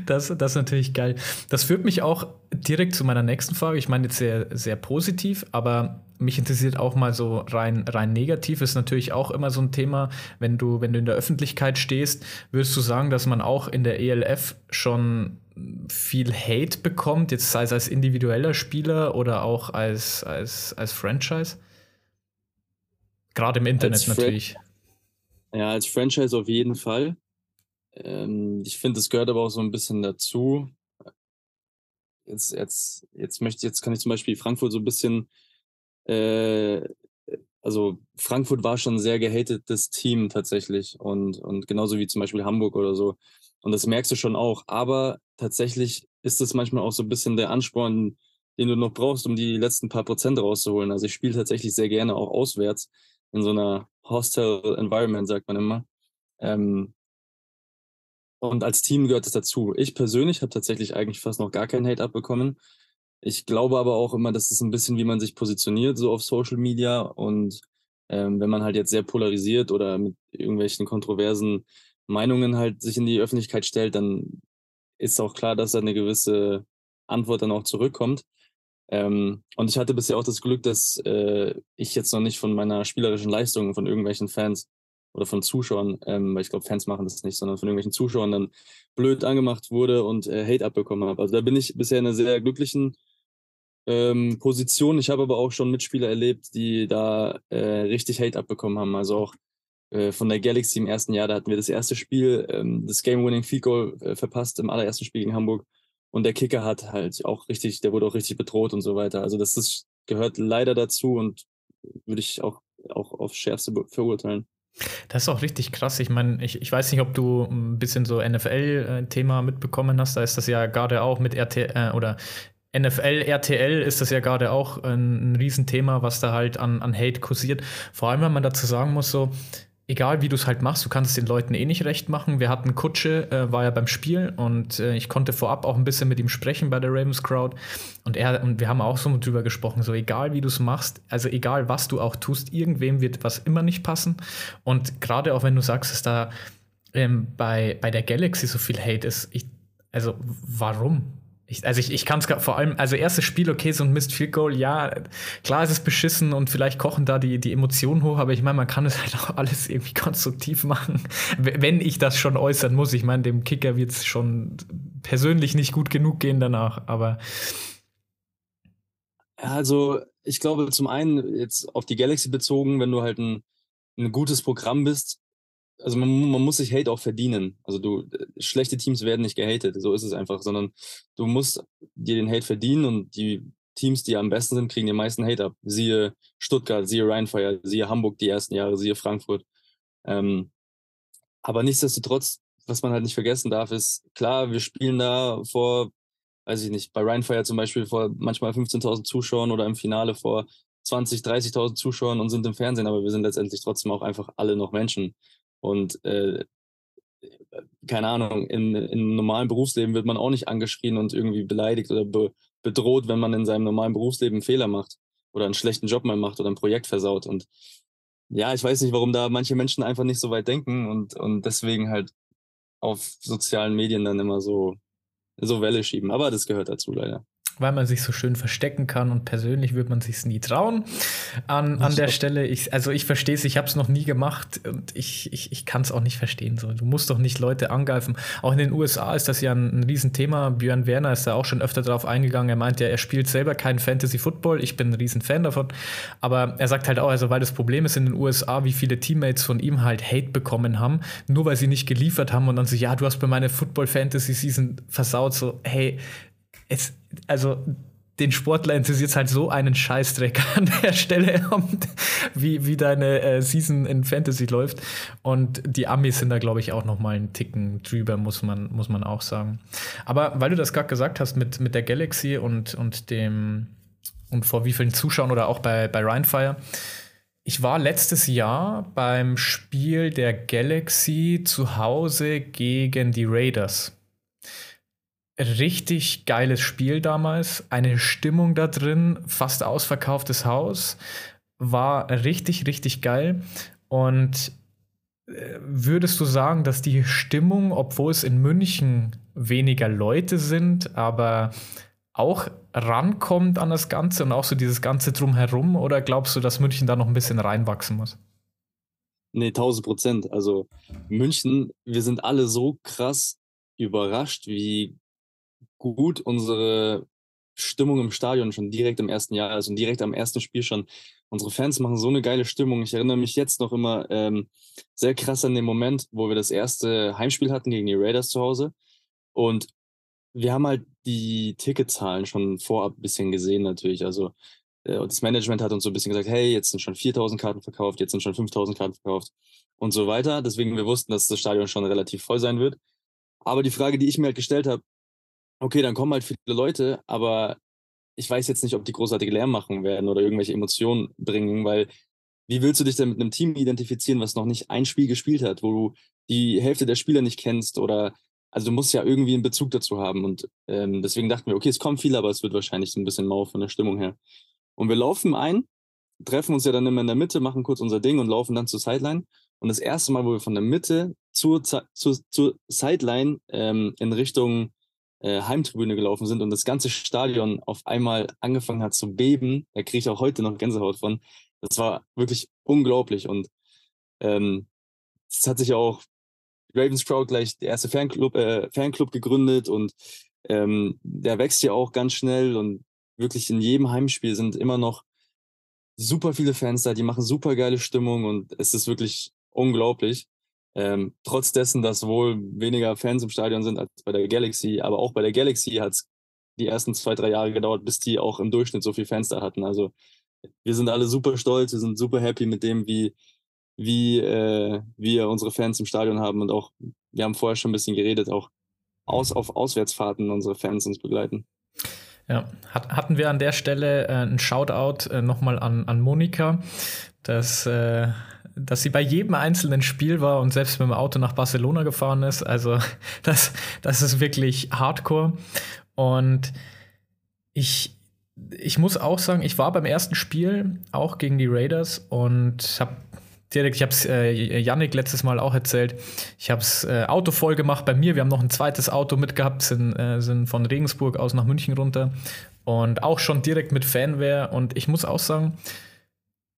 das, das ist natürlich geil. Das führt mich auch direkt zu meiner nächsten Frage. Ich meine jetzt sehr, sehr positiv, aber mich interessiert auch mal so rein, rein negativ. Ist natürlich auch immer so ein Thema, wenn du, wenn du in der Öffentlichkeit stehst, würdest du sagen, dass man auch in der ELF schon viel Hate bekommt, jetzt sei es als individueller Spieler oder auch als, als, als Franchise? Gerade im Internet natürlich. Ja, als Franchise auf jeden Fall. Ähm, ich finde, es gehört aber auch so ein bisschen dazu. Jetzt, jetzt, jetzt möchte jetzt kann ich zum Beispiel Frankfurt so ein bisschen, äh, also Frankfurt war schon ein sehr gehatetes Team tatsächlich und, und genauso wie zum Beispiel Hamburg oder so. Und das merkst du schon auch. Aber tatsächlich ist es manchmal auch so ein bisschen der Ansporn, den du noch brauchst, um die letzten paar Prozent rauszuholen. Also ich spiele tatsächlich sehr gerne auch auswärts in so einer hostile Environment, sagt man immer. Ähm, und als Team gehört es dazu. Ich persönlich habe tatsächlich eigentlich fast noch gar keinen Hate abbekommen. Ich glaube aber auch immer, dass es ein bisschen, wie man sich positioniert, so auf Social Media. Und ähm, wenn man halt jetzt sehr polarisiert oder mit irgendwelchen kontroversen Meinungen halt sich in die Öffentlichkeit stellt, dann ist auch klar, dass da eine gewisse Antwort dann auch zurückkommt. Ähm, und ich hatte bisher auch das Glück, dass äh, ich jetzt noch nicht von meiner spielerischen Leistung von irgendwelchen Fans oder von Zuschauern, ähm, weil ich glaube, Fans machen das nicht, sondern von irgendwelchen Zuschauern dann blöd angemacht wurde und äh, Hate abbekommen habe. Also da bin ich bisher in einer sehr glücklichen ähm, Position. Ich habe aber auch schon Mitspieler erlebt, die da äh, richtig Hate abbekommen haben. Also auch äh, von der Galaxy im ersten Jahr, da hatten wir das erste Spiel, ähm, das Game-Winning Field Goal äh, verpasst im allerersten Spiel gegen Hamburg. Und der Kicker hat halt auch richtig, der wurde auch richtig bedroht und so weiter. Also das ist, gehört leider dazu und würde ich auch, auch aufs Schärfste verurteilen. Das ist auch richtig krass. Ich meine, ich, ich weiß nicht, ob du ein bisschen so NFL-Thema mitbekommen hast. Da ist das ja gerade auch mit RTL äh, oder NFL, RTL ist das ja gerade auch ein, ein Riesenthema, was da halt an, an Hate kursiert. Vor allem, wenn man dazu sagen muss, so, egal wie du es halt machst, du kannst es den Leuten eh nicht recht machen. Wir hatten Kutsche, äh, war ja beim Spiel und äh, ich konnte vorab auch ein bisschen mit ihm sprechen bei der Ravens Crowd und er und wir haben auch so drüber gesprochen, so egal wie du es machst, also egal was du auch tust, irgendwem wird was immer nicht passen und gerade auch wenn du sagst, dass da ähm, bei, bei der Galaxy so viel Hate ist, ich also warum? Ich, also ich, ich kann es vor allem, also erstes Spiel, okay, so ein Mist Field Goal, ja, klar ist es beschissen und vielleicht kochen da die, die Emotionen hoch, aber ich meine, man kann es halt auch alles irgendwie konstruktiv machen, wenn ich das schon äußern muss. Ich meine, dem Kicker wird es schon persönlich nicht gut genug gehen danach, aber. Also ich glaube, zum einen jetzt auf die Galaxy bezogen, wenn du halt ein, ein gutes Programm bist, also man, man, muss sich Hate auch verdienen. Also du, schlechte Teams werden nicht gehatet, so ist es einfach, sondern du musst dir den Hate verdienen und die Teams, die am besten sind, kriegen den meisten Hate ab. Siehe Stuttgart, siehe Rheinfire, siehe Hamburg die ersten Jahre, siehe Frankfurt. Ähm, aber nichtsdestotrotz, was man halt nicht vergessen darf, ist, klar, wir spielen da vor, weiß ich nicht, bei Rheinfire zum Beispiel vor manchmal 15.000 Zuschauern oder im Finale vor 20, 30.000 Zuschauern und sind im Fernsehen, aber wir sind letztendlich trotzdem auch einfach alle noch Menschen. Und äh, keine Ahnung, in, im normalen Berufsleben wird man auch nicht angeschrien und irgendwie beleidigt oder be bedroht, wenn man in seinem normalen Berufsleben einen Fehler macht oder einen schlechten Job mal macht oder ein Projekt versaut. Und ja, ich weiß nicht, warum da manche Menschen einfach nicht so weit denken und, und deswegen halt auf sozialen Medien dann immer so, so Welle schieben. Aber das gehört dazu leider weil man sich so schön verstecken kann und persönlich wird man sich nie trauen. An, an der Stelle, ich, also ich verstehe es, ich habe es noch nie gemacht und ich, ich, ich kann es auch nicht verstehen. So. Du musst doch nicht Leute angreifen. Auch in den USA ist das ja ein, ein Riesenthema. Björn Werner ist da auch schon öfter drauf eingegangen. Er meint ja, er spielt selber keinen Fantasy Football. Ich bin ein Riesenfan davon. Aber er sagt halt auch, also weil das Problem ist in den USA, wie viele Teammates von ihm halt Hate bekommen haben, nur weil sie nicht geliefert haben und dann so, ja, du hast bei meiner Football Fantasy Season versaut. So, hey, es, also den Sportler interessiert es halt so einen Scheißdreck an der Stelle, wie, wie deine äh, Season in Fantasy läuft. Und die Amis sind da, glaube ich, auch noch mal einen Ticken drüber, muss man, muss man auch sagen. Aber weil du das gerade gesagt hast mit, mit der Galaxy und, und dem und vor wie vielen Zuschauern oder auch bei, bei Rhinefire. Ich war letztes Jahr beim Spiel der Galaxy zu Hause gegen die Raiders richtig geiles Spiel damals, eine Stimmung da drin, fast ausverkauftes Haus, war richtig, richtig geil. Und äh, würdest du sagen, dass die Stimmung, obwohl es in München weniger Leute sind, aber auch rankommt an das Ganze und auch so dieses Ganze drumherum? Oder glaubst du, dass München da noch ein bisschen reinwachsen muss? Nee, 1000 Prozent. Also München, wir sind alle so krass überrascht, wie gut unsere Stimmung im Stadion schon direkt im ersten Jahr, also direkt am ersten Spiel schon. Unsere Fans machen so eine geile Stimmung. Ich erinnere mich jetzt noch immer ähm, sehr krass an den Moment, wo wir das erste Heimspiel hatten gegen die Raiders zu Hause. Und wir haben halt die Ticketzahlen schon vorab ein bisschen gesehen natürlich. Also äh, das Management hat uns so ein bisschen gesagt, hey, jetzt sind schon 4000 Karten verkauft, jetzt sind schon 5000 Karten verkauft und so weiter. Deswegen wir wussten, dass das Stadion schon relativ voll sein wird. Aber die Frage, die ich mir halt gestellt habe, okay, dann kommen halt viele Leute, aber ich weiß jetzt nicht, ob die großartige Lärm machen werden oder irgendwelche Emotionen bringen, weil wie willst du dich denn mit einem Team identifizieren, was noch nicht ein Spiel gespielt hat, wo du die Hälfte der Spieler nicht kennst oder also du musst ja irgendwie einen Bezug dazu haben und ähm, deswegen dachten wir, okay, es kommen viele, aber es wird wahrscheinlich so ein bisschen mau von der Stimmung her. Und wir laufen ein, treffen uns ja dann immer in der Mitte, machen kurz unser Ding und laufen dann zur Sideline. Und das erste Mal, wo wir von der Mitte zur, zur, zur Sideline ähm, in Richtung äh, Heimtribüne gelaufen sind und das ganze Stadion auf einmal angefangen hat zu beben, da kriege ich auch heute noch Gänsehaut von. Das war wirklich unglaublich und ähm, es hat sich auch Ravensprout gleich der erste Fanclub, äh, Fanclub gegründet und ähm, der wächst ja auch ganz schnell und wirklich in jedem Heimspiel sind immer noch super viele Fans da, die machen super geile Stimmung und es ist wirklich unglaublich. Ähm, trotz dessen, dass wohl weniger Fans im Stadion sind als bei der Galaxy, aber auch bei der Galaxy hat es die ersten zwei, drei Jahre gedauert, bis die auch im Durchschnitt so viele Fans da hatten. Also wir sind alle super stolz, wir sind super happy mit dem, wie, wie äh, wir unsere Fans im Stadion haben und auch, wir haben vorher schon ein bisschen geredet, auch aus, auf Auswärtsfahrten unsere Fans uns begleiten. Ja, hat, hatten wir an der Stelle äh, einen Shoutout äh, nochmal an, an Monika. Das äh, dass sie bei jedem einzelnen Spiel war und selbst mit dem Auto nach Barcelona gefahren ist. Also das, das ist wirklich hardcore. Und ich, ich muss auch sagen, ich war beim ersten Spiel auch gegen die Raiders und habe direkt, ich habe es äh, Yannick letztes Mal auch erzählt, ich habe das äh, Auto voll gemacht bei mir. Wir haben noch ein zweites Auto mitgehabt, sind, äh, sind von Regensburg aus nach München runter und auch schon direkt mit Fanware. Und ich muss auch sagen,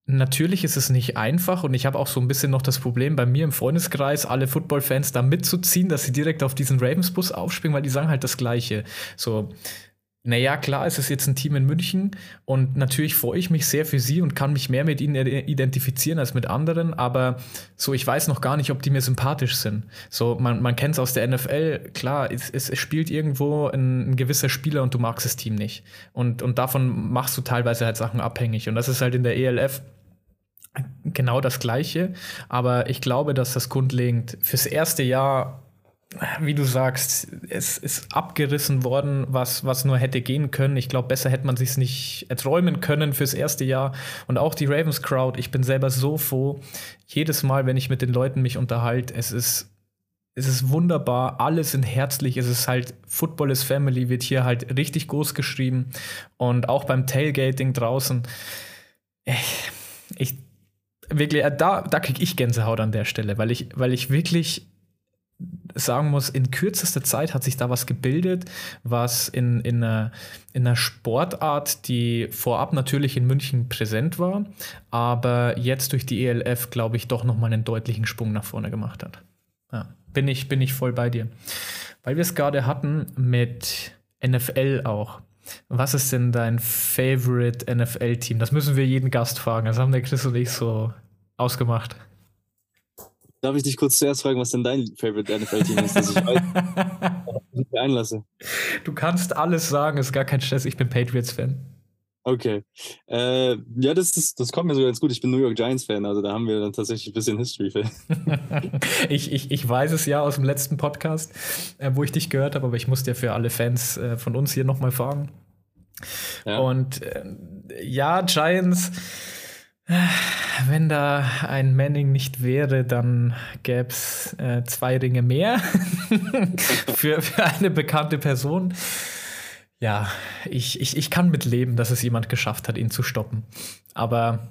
Natürlich ist es nicht einfach und ich habe auch so ein bisschen noch das Problem bei mir im Freundeskreis, alle Football-Fans da mitzuziehen, dass sie direkt auf diesen Ravens-Bus aufspringen, weil die sagen halt das Gleiche. So, naja, klar, es ist jetzt ein Team in München und natürlich freue ich mich sehr für sie und kann mich mehr mit ihnen identifizieren als mit anderen, aber so, ich weiß noch gar nicht, ob die mir sympathisch sind. So, man, man kennt es aus der NFL, klar, es, es, spielt irgendwo ein, ein, gewisser Spieler und du magst das Team nicht. Und, und davon machst du teilweise halt Sachen abhängig. Und das ist halt in der ELF genau das Gleiche. Aber ich glaube, dass das grundlegend fürs erste Jahr wie du sagst, es ist abgerissen worden, was, was nur hätte gehen können. Ich glaube, besser hätte man sich nicht erträumen können fürs erste Jahr. Und auch die Ravens Crowd, ich bin selber so froh. Jedes Mal, wenn ich mit den Leuten mich unterhalte, es ist, es ist wunderbar, alle sind herzlich. Es ist halt, Football is Family wird hier halt richtig groß geschrieben. Und auch beim Tailgating draußen, ich, ich wirklich, da, da kriege ich Gänsehaut an der Stelle, weil ich, weil ich wirklich sagen muss, in kürzester Zeit hat sich da was gebildet, was in, in, einer, in einer Sportart, die vorab natürlich in München präsent war, aber jetzt durch die ELF, glaube ich, doch nochmal einen deutlichen Sprung nach vorne gemacht hat. Ja, bin, ich, bin ich voll bei dir. Weil wir es gerade hatten mit NFL auch. Was ist denn dein Favorite NFL-Team? Das müssen wir jeden Gast fragen. Das haben der Chris und ich so ausgemacht. Darf ich dich kurz zuerst fragen, was denn dein Favorite NFL-Team ist, dass ich weiß, ich mich einlasse? Du kannst alles sagen, ist gar kein Stress. Ich bin Patriots-Fan. Okay. Äh, ja, das, ist, das kommt mir so ganz gut. Ich bin New York Giants-Fan, also da haben wir dann tatsächlich ein bisschen History. ich, ich, ich weiß es ja aus dem letzten Podcast, äh, wo ich dich gehört habe, aber ich muss dir für alle Fans äh, von uns hier nochmal fragen. Ja. Und ähm, ja, Giants wenn da ein Manning nicht wäre, dann gäbe es äh, zwei Ringe mehr für, für eine bekannte Person. Ja, ich, ich, ich kann mit leben, dass es jemand geschafft hat, ihn zu stoppen. Aber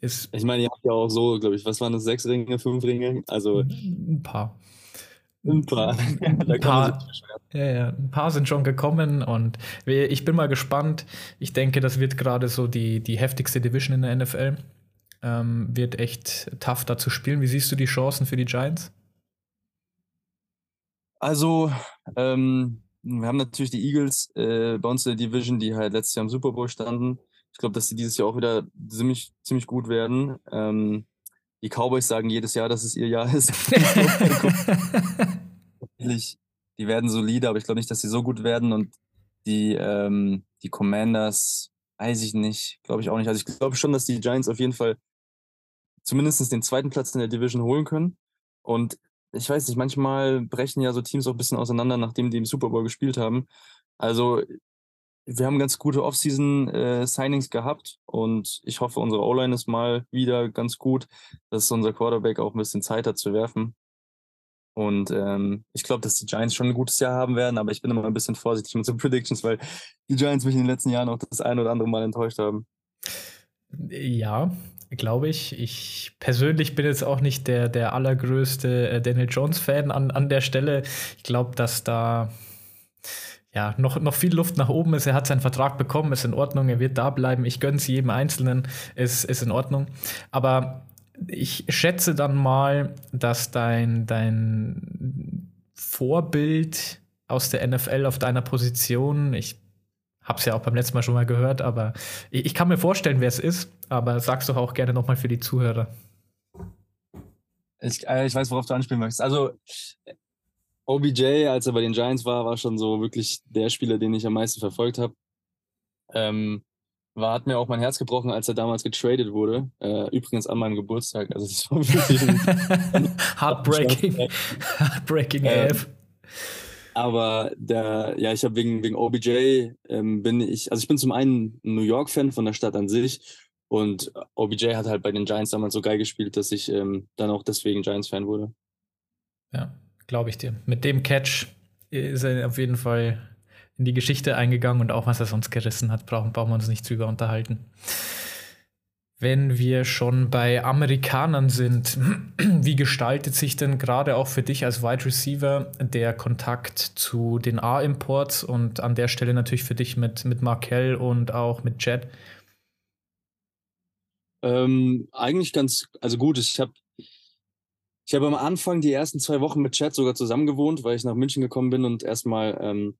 ist. Ich meine, ihr habt ja auch so, glaube ich, was waren das? Sechs Ringe, fünf Ringe? Also. Ein paar. Ein paar. ein, paar ja, ja, ein paar sind schon gekommen und ich bin mal gespannt. Ich denke, das wird gerade so die, die heftigste Division in der NFL. Ähm, wird echt tough da zu spielen. Wie siehst du die Chancen für die Giants? Also, ähm, wir haben natürlich die Eagles äh, bei uns in der Division, die halt letztes Jahr im Super Bowl standen. Ich glaube, dass sie dieses Jahr auch wieder ziemlich, ziemlich gut werden. Ähm, die Cowboys sagen jedes Jahr, dass es ihr Jahr ist. die werden solide, aber ich glaube nicht, dass sie so gut werden. Und die, ähm, die Commanders, weiß ich nicht, glaube ich auch nicht. Also ich glaube schon, dass die Giants auf jeden Fall zumindest den zweiten Platz in der Division holen können. Und ich weiß nicht, manchmal brechen ja so Teams auch ein bisschen auseinander, nachdem die im Super Bowl gespielt haben. Also wir haben ganz gute Offseason-Signings äh, gehabt und ich hoffe, unsere O-Line ist mal wieder ganz gut, dass unser Quarterback auch ein bisschen Zeit hat zu werfen. Und ähm, ich glaube, dass die Giants schon ein gutes Jahr haben werden, aber ich bin immer ein bisschen vorsichtig mit so Predictions, weil die Giants mich in den letzten Jahren auch das ein oder andere Mal enttäuscht haben. Ja, glaube ich. Ich persönlich bin jetzt auch nicht der, der allergrößte äh, Daniel Jones-Fan an, an der Stelle. Ich glaube, dass da ja, noch, noch viel Luft nach oben ist. Er hat seinen Vertrag bekommen, ist in Ordnung, er wird da bleiben. Ich gönne es jedem Einzelnen, ist, ist in Ordnung. Aber ich schätze dann mal, dass dein, dein Vorbild aus der NFL auf deiner Position, ich habe es ja auch beim letzten Mal schon mal gehört, aber ich, ich kann mir vorstellen, wer es ist, aber sag's doch auch gerne nochmal für die Zuhörer. Ich, äh, ich weiß, worauf du anspielen möchtest. Also, OBJ, als er bei den Giants war, war schon so wirklich der Spieler, den ich am meisten verfolgt habe. Ähm, war, hat mir auch mein Herz gebrochen, als er damals getradet wurde. Äh, übrigens an meinem Geburtstag. Also das war wirklich Heartbreaking. Heartbreaking äh, AF. Aber der, ja, ich habe wegen, wegen OBJ ähm, bin ich, also ich bin zum einen ein New York-Fan von der Stadt an sich und OBJ hat halt bei den Giants damals so geil gespielt, dass ich ähm, dann auch deswegen Giants-Fan wurde. Ja, glaube ich dir. Mit dem Catch ist er auf jeden Fall in die Geschichte eingegangen und auch was er sonst gerissen hat, brauchen, brauchen wir uns nicht drüber unterhalten. Wenn wir schon bei Amerikanern sind, wie gestaltet sich denn gerade auch für dich als Wide Receiver der Kontakt zu den A-Imports und an der Stelle natürlich für dich mit, mit Markel und auch mit Jet? Ähm, eigentlich ganz, also gut, ich habe ich hab am Anfang die ersten zwei Wochen mit Chat sogar zusammen gewohnt, weil ich nach München gekommen bin und erstmal ähm,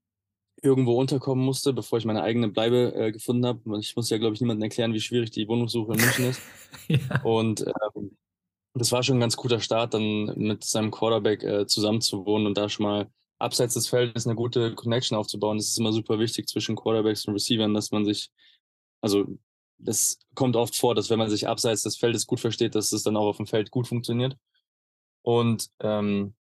irgendwo unterkommen musste, bevor ich meine eigene Bleibe äh, gefunden habe. Ich muss ja, glaube ich, niemandem erklären, wie schwierig die Wohnungssuche in München ist. ja. Und ähm, das war schon ein ganz guter Start, dann mit seinem Quarterback äh, zusammen zu wohnen und da schon mal abseits des Feldes eine gute Connection aufzubauen. Das ist immer super wichtig zwischen Quarterbacks und Receivern, dass man sich, also das kommt oft vor, dass wenn man sich abseits des Feldes gut versteht, dass es dann auch auf dem Feld gut funktioniert. Und ähm,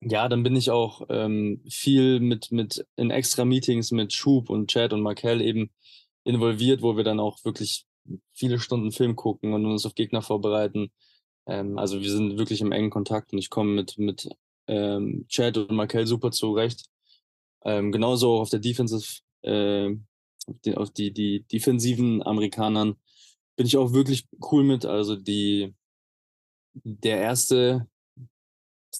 ja, dann bin ich auch ähm, viel mit, mit in extra Meetings mit Schub und Chad und Markel eben involviert, wo wir dann auch wirklich viele Stunden Film gucken und uns auf Gegner vorbereiten. Ähm, also wir sind wirklich im engen Kontakt und ich komme mit, mit ähm, Chad und Markel super zurecht. Ähm, genauso auch auf der Defensive, äh, auf, die, auf die, die defensiven Amerikanern bin ich auch wirklich cool mit. Also die, der erste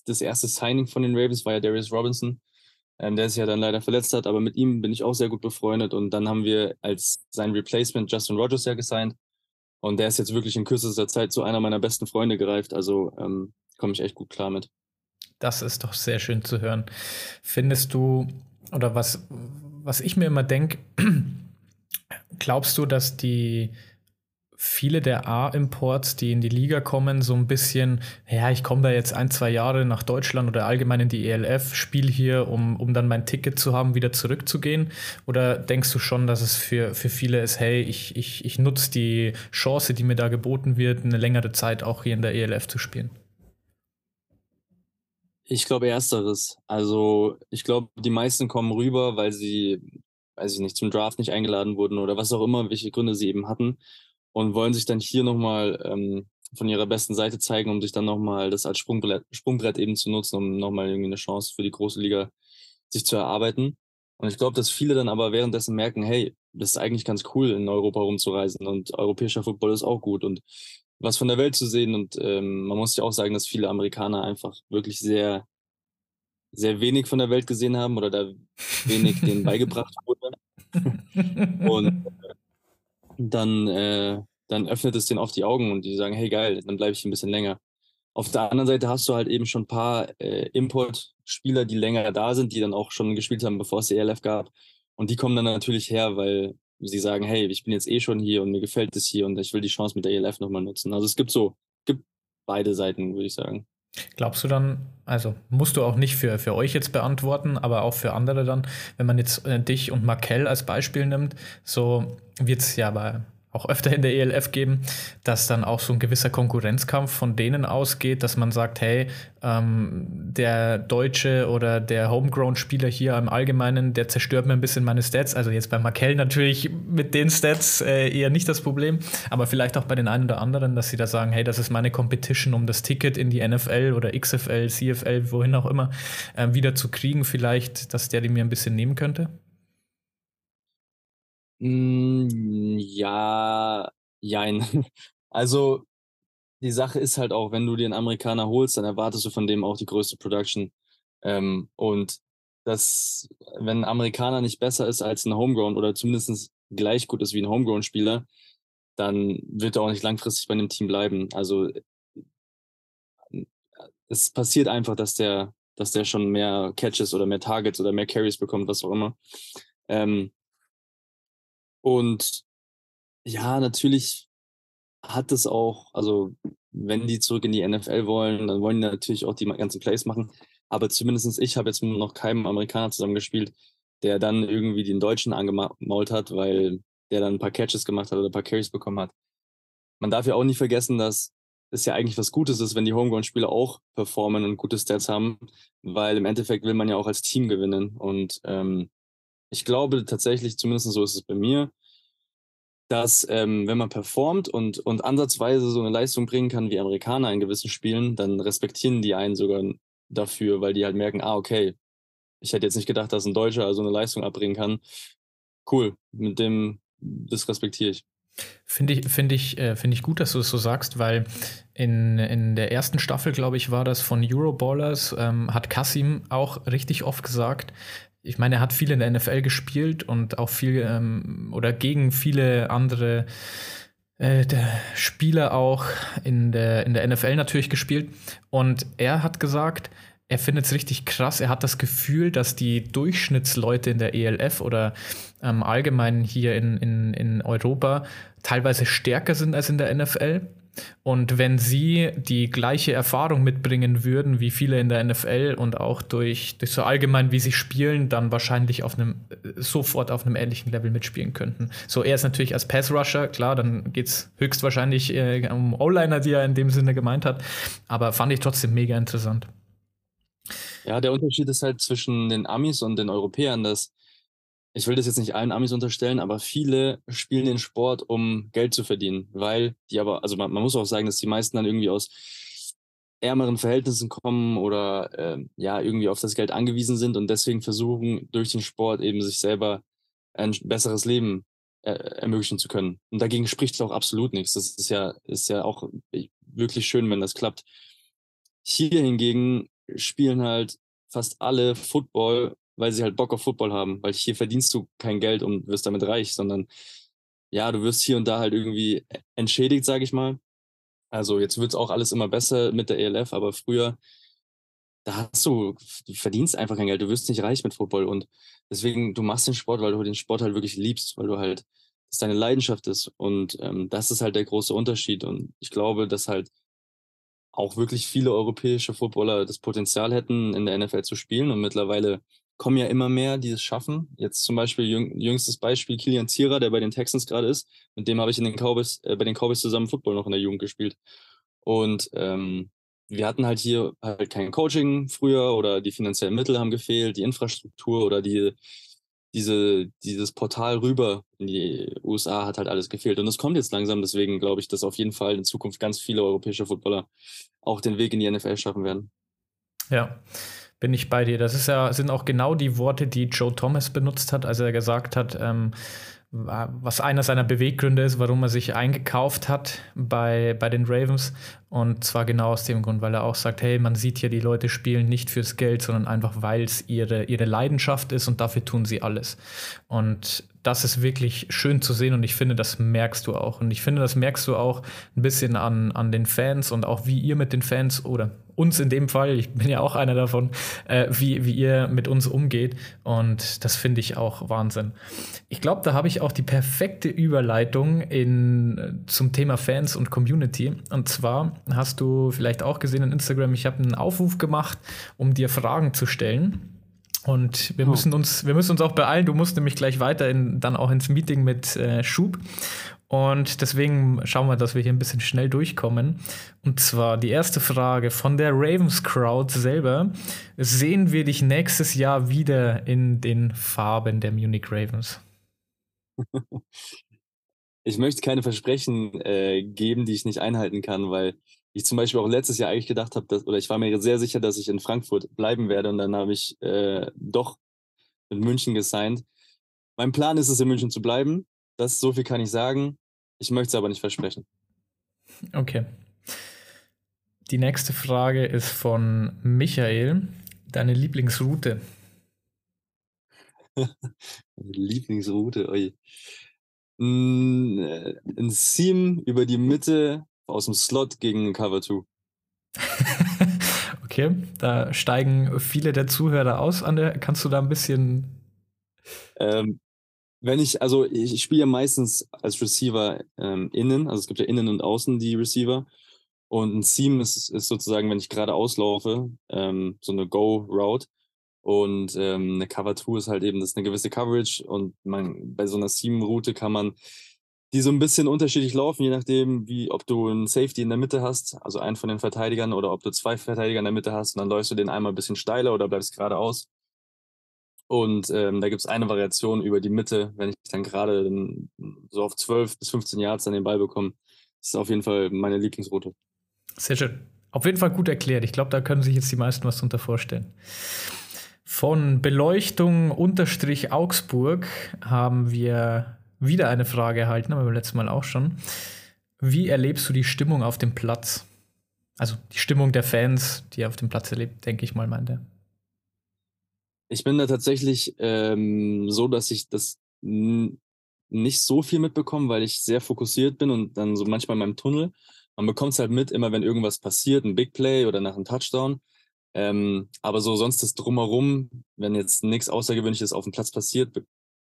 das erste Signing von den Ravens war ja Darius Robinson, ähm, der sich ja dann leider verletzt hat, aber mit ihm bin ich auch sehr gut befreundet und dann haben wir als sein Replacement Justin Rogers ja gesigned und der ist jetzt wirklich in kürzester Zeit zu einer meiner besten Freunde gereift, also ähm, komme ich echt gut klar mit. Das ist doch sehr schön zu hören. Findest du, oder was, was ich mir immer denke, glaubst du, dass die viele der A-Imports, die in die Liga kommen, so ein bisschen, ja, ich komme da jetzt ein, zwei Jahre nach Deutschland oder allgemein in die ELF, spiele hier, um, um dann mein Ticket zu haben, wieder zurückzugehen? Oder denkst du schon, dass es für, für viele ist, hey, ich, ich, ich nutze die Chance, die mir da geboten wird, eine längere Zeit auch hier in der ELF zu spielen? Ich glaube ersteres. Also ich glaube, die meisten kommen rüber, weil sie, weiß ich nicht, zum Draft nicht eingeladen wurden oder was auch immer, welche Gründe sie eben hatten und wollen sich dann hier nochmal ähm, von ihrer besten Seite zeigen, um sich dann nochmal das als Sprungbrett, Sprungbrett eben zu nutzen, um nochmal irgendwie eine Chance für die große Liga sich zu erarbeiten. Und ich glaube, dass viele dann aber währenddessen merken, hey, das ist eigentlich ganz cool, in Europa rumzureisen und europäischer Football ist auch gut und was von der Welt zu sehen. Und ähm, man muss ja auch sagen, dass viele Amerikaner einfach wirklich sehr, sehr wenig von der Welt gesehen haben oder da wenig denen beigebracht wurde. und dann, äh, dann öffnet es denen oft die Augen und die sagen, hey geil, dann bleibe ich ein bisschen länger. Auf der anderen Seite hast du halt eben schon ein paar äh, Import-Spieler, die länger da sind, die dann auch schon gespielt haben, bevor es die ELF gab. Und die kommen dann natürlich her, weil sie sagen, hey, ich bin jetzt eh schon hier und mir gefällt es hier und ich will die Chance mit der ELF nochmal nutzen. Also es gibt so, gibt beide Seiten, würde ich sagen. Glaubst du dann, also musst du auch nicht für, für euch jetzt beantworten, aber auch für andere dann, wenn man jetzt äh, dich und Markel als Beispiel nimmt, so wird es ja bei auch öfter in der ELF geben, dass dann auch so ein gewisser Konkurrenzkampf von denen ausgeht, dass man sagt, hey, ähm, der deutsche oder der Homegrown-Spieler hier im Allgemeinen, der zerstört mir ein bisschen meine Stats. Also jetzt bei Markel natürlich mit den Stats äh, eher nicht das Problem, aber vielleicht auch bei den einen oder anderen, dass sie da sagen, hey, das ist meine Competition, um das Ticket in die NFL oder XFL, CFL, wohin auch immer, äh, wieder zu kriegen, vielleicht, dass der die mir ein bisschen nehmen könnte? Hm, ja, jein. Also, die Sache ist halt auch, wenn du dir einen Amerikaner holst, dann erwartest du von dem auch die größte Production. Ähm, und das, wenn ein Amerikaner nicht besser ist als ein Homegrown oder zumindest gleich gut ist wie ein Homegrown-Spieler, dann wird er auch nicht langfristig bei einem Team bleiben. Also es passiert einfach, dass der, dass der schon mehr Catches oder mehr Targets oder mehr Carries bekommt, was auch immer. Ähm, und ja, natürlich hat es auch, also wenn die zurück in die NFL wollen, dann wollen die natürlich auch die ganzen Plays machen. Aber zumindest ich habe jetzt noch keinem Amerikaner zusammengespielt, der dann irgendwie den Deutschen angemault hat, weil der dann ein paar Catches gemacht hat oder ein paar Carries bekommen hat. Man darf ja auch nicht vergessen, dass es ja eigentlich was Gutes ist, wenn die Homegrown-Spieler auch performen und gute Stats haben, weil im Endeffekt will man ja auch als Team gewinnen. Und ähm, ich glaube tatsächlich, zumindest so ist es bei mir, dass ähm, wenn man performt und, und ansatzweise so eine Leistung bringen kann wie Amerikaner in gewissen Spielen, dann respektieren die einen sogar dafür, weil die halt merken, ah, okay, ich hätte jetzt nicht gedacht, dass ein Deutscher so eine Leistung abbringen kann. Cool, mit dem, das respektiere ich. Finde ich, find ich, äh, find ich gut, dass du es so sagst, weil in, in der ersten Staffel, glaube ich, war das von Euroballers, ähm, hat Kasim auch richtig oft gesagt, ich meine, er hat viel in der NFL gespielt und auch viel ähm, oder gegen viele andere äh, Spieler auch in der, in der NFL natürlich gespielt. Und er hat gesagt, er findet es richtig krass. Er hat das Gefühl, dass die Durchschnittsleute in der ELF oder ähm, allgemein hier in, in, in Europa teilweise stärker sind als in der NFL. Und wenn sie die gleiche Erfahrung mitbringen würden wie viele in der NFL und auch durch, durch so allgemein, wie sie spielen, dann wahrscheinlich auf einem, sofort auf einem ähnlichen Level mitspielen könnten. So, er ist natürlich als Pass-Rusher, klar, dann geht es höchstwahrscheinlich äh, um O-Liner, die er in dem Sinne gemeint hat. Aber fand ich trotzdem mega interessant. Ja, der Unterschied ist halt zwischen den Amis und den Europäern, dass ich will das jetzt nicht allen Amis unterstellen, aber viele spielen den Sport, um Geld zu verdienen, weil die aber, also man, man muss auch sagen, dass die meisten dann irgendwie aus ärmeren Verhältnissen kommen oder äh, ja, irgendwie auf das Geld angewiesen sind und deswegen versuchen, durch den Sport eben sich selber ein besseres Leben äh, ermöglichen zu können. Und dagegen spricht auch absolut nichts. Das ist ja, ist ja auch wirklich schön, wenn das klappt. Hier hingegen spielen halt fast alle Football weil sie halt Bock auf Football haben. Weil hier verdienst du kein Geld und wirst damit reich, sondern ja, du wirst hier und da halt irgendwie entschädigt, sage ich mal. Also jetzt wird es auch alles immer besser mit der ELF, aber früher, da hast du, du verdienst einfach kein Geld, du wirst nicht reich mit Football und deswegen, du machst den Sport, weil du den Sport halt wirklich liebst, weil du halt, das deine Leidenschaft ist und ähm, das ist halt der große Unterschied und ich glaube, dass halt auch wirklich viele europäische Footballer das Potenzial hätten, in der NFL zu spielen und mittlerweile kommen ja immer mehr, die es schaffen. Jetzt zum Beispiel jüngstes Beispiel Kilian Zierer, der bei den Texans gerade ist. Mit dem habe ich in den Cowboys, äh, bei den Cowboys zusammen Football noch in der Jugend gespielt. Und ähm, wir hatten halt hier halt kein Coaching früher oder die finanziellen Mittel haben gefehlt, die Infrastruktur oder die, diese, dieses Portal rüber in die USA hat halt alles gefehlt. Und es kommt jetzt langsam, deswegen glaube ich, dass auf jeden Fall in Zukunft ganz viele europäische Footballer auch den Weg in die NFL schaffen werden. Ja bin ich bei dir. Das ist ja, sind auch genau die Worte, die Joe Thomas benutzt hat, als er gesagt hat, ähm, was einer seiner Beweggründe ist, warum er sich eingekauft hat bei, bei den Ravens. Und zwar genau aus dem Grund, weil er auch sagt, hey, man sieht hier, die Leute spielen nicht fürs Geld, sondern einfach, weil es ihre, ihre Leidenschaft ist und dafür tun sie alles. Und das ist wirklich schön zu sehen und ich finde, das merkst du auch. Und ich finde, das merkst du auch ein bisschen an, an den Fans und auch wie ihr mit den Fans oder uns in dem Fall, ich bin ja auch einer davon, äh, wie, wie ihr mit uns umgeht. Und das finde ich auch Wahnsinn. Ich glaube, da habe ich auch die perfekte Überleitung in, äh, zum Thema Fans und Community. Und zwar hast du vielleicht auch gesehen in Instagram, ich habe einen Aufruf gemacht, um dir Fragen zu stellen. Und wir oh. müssen uns, wir müssen uns auch beeilen. Du musst nämlich gleich weiter in, dann auch ins Meeting mit äh, Schub. Und deswegen schauen wir, dass wir hier ein bisschen schnell durchkommen. Und zwar die erste Frage von der Ravens Crowd selber. Sehen wir dich nächstes Jahr wieder in den Farben der Munich Ravens? Ich möchte keine Versprechen äh, geben, die ich nicht einhalten kann, weil ich zum Beispiel auch letztes Jahr eigentlich gedacht habe, oder ich war mir sehr sicher, dass ich in Frankfurt bleiben werde und dann habe ich äh, doch mit München gesigned. Mein Plan ist es, in München zu bleiben. Das so viel kann ich sagen. Ich möchte es aber nicht versprechen. Okay. Die nächste Frage ist von Michael. Deine Lieblingsroute? Lieblingsroute, oi. Ein, ein Seam über die Mitte aus dem Slot gegen Cover 2. okay, da steigen viele der Zuhörer aus an der. Kannst du da ein bisschen. Ähm, wenn ich, also ich, ich spiele ja meistens als Receiver ähm, innen, also es gibt ja innen und außen die Receiver. Und ein Seam ist, ist sozusagen, wenn ich gerade auslaufe, ähm, so eine Go-Route. Und ähm, eine Cover 2 ist halt eben, das ist eine gewisse Coverage. Und man, bei so einer Seam-Route kann man die so ein bisschen unterschiedlich laufen, je nachdem, wie, ob du einen Safety in der Mitte hast, also einen von den Verteidigern, oder ob du zwei Verteidiger in der Mitte hast und dann läufst du den einmal ein bisschen steiler oder bleibst geradeaus. Und ähm, da gibt es eine Variation über die Mitte, wenn ich dann gerade so auf 12 bis 15 Yards dann den Ball bekomme. Das ist auf jeden Fall meine Lieblingsroute. Sehr schön. Auf jeden Fall gut erklärt. Ich glaube, da können sich jetzt die meisten was drunter vorstellen. Von Beleuchtung Augsburg haben wir wieder eine Frage erhalten, aber beim letzten Mal auch schon. Wie erlebst du die Stimmung auf dem Platz? Also die Stimmung der Fans, die er auf dem Platz erlebt, denke ich mal, meint er. Ich bin da tatsächlich ähm, so, dass ich das nicht so viel mitbekomme, weil ich sehr fokussiert bin und dann so manchmal in meinem Tunnel. Man bekommt es halt mit, immer wenn irgendwas passiert, ein Big Play oder nach einem Touchdown. Ähm, aber so sonst das Drumherum, wenn jetzt nichts Außergewöhnliches auf dem Platz passiert,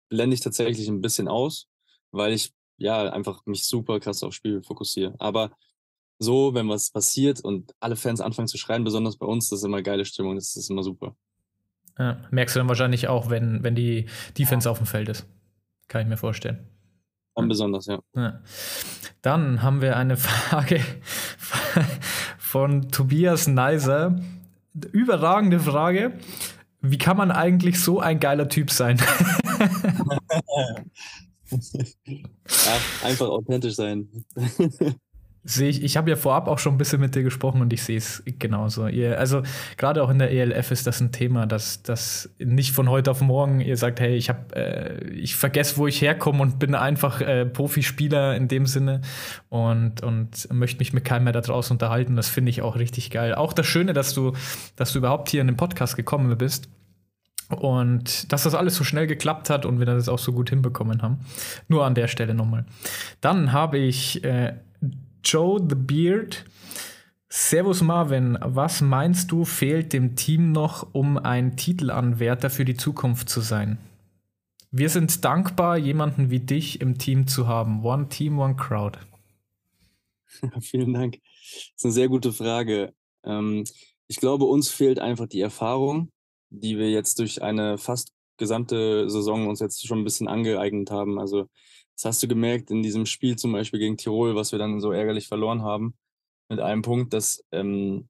blende ich tatsächlich ein bisschen aus, weil ich ja einfach mich super krass aufs Spiel fokussiere. Aber so, wenn was passiert und alle Fans anfangen zu schreien, besonders bei uns, das ist immer geile Stimmung, das ist immer super. Ja, merkst du dann wahrscheinlich auch, wenn, wenn die Defense auf dem Feld ist. Kann ich mir vorstellen. Dann besonders, ja. ja. Dann haben wir eine Frage von Tobias Neiser. Überragende Frage. Wie kann man eigentlich so ein geiler Typ sein? ja, einfach authentisch sein. Sehe ich, ich habe ja vorab auch schon ein bisschen mit dir gesprochen und ich sehe es genauso. Ihr, also gerade auch in der ELF ist das ein Thema, dass das nicht von heute auf morgen ihr sagt, hey, ich habe, äh, ich vergesse, wo ich herkomme und bin einfach äh, Profispieler in dem Sinne und, und möchte mich mit keinem mehr da draußen unterhalten. Das finde ich auch richtig geil. Auch das Schöne, dass du, dass du überhaupt hier in den Podcast gekommen bist. Und dass das alles so schnell geklappt hat und wir das auch so gut hinbekommen haben. Nur an der Stelle nochmal. Dann habe ich äh, Joe the Beard. Servus Marvin, was meinst du, fehlt dem Team noch, um ein Titelanwärter für die Zukunft zu sein? Wir sind dankbar, jemanden wie dich im Team zu haben. One Team, One Crowd. Vielen Dank. Das ist eine sehr gute Frage. Ähm, ich glaube, uns fehlt einfach die Erfahrung, die wir jetzt durch eine fast gesamte Saison uns jetzt schon ein bisschen angeeignet haben. Also das hast du gemerkt in diesem Spiel zum Beispiel gegen Tirol, was wir dann so ärgerlich verloren haben, mit einem Punkt, dass ähm,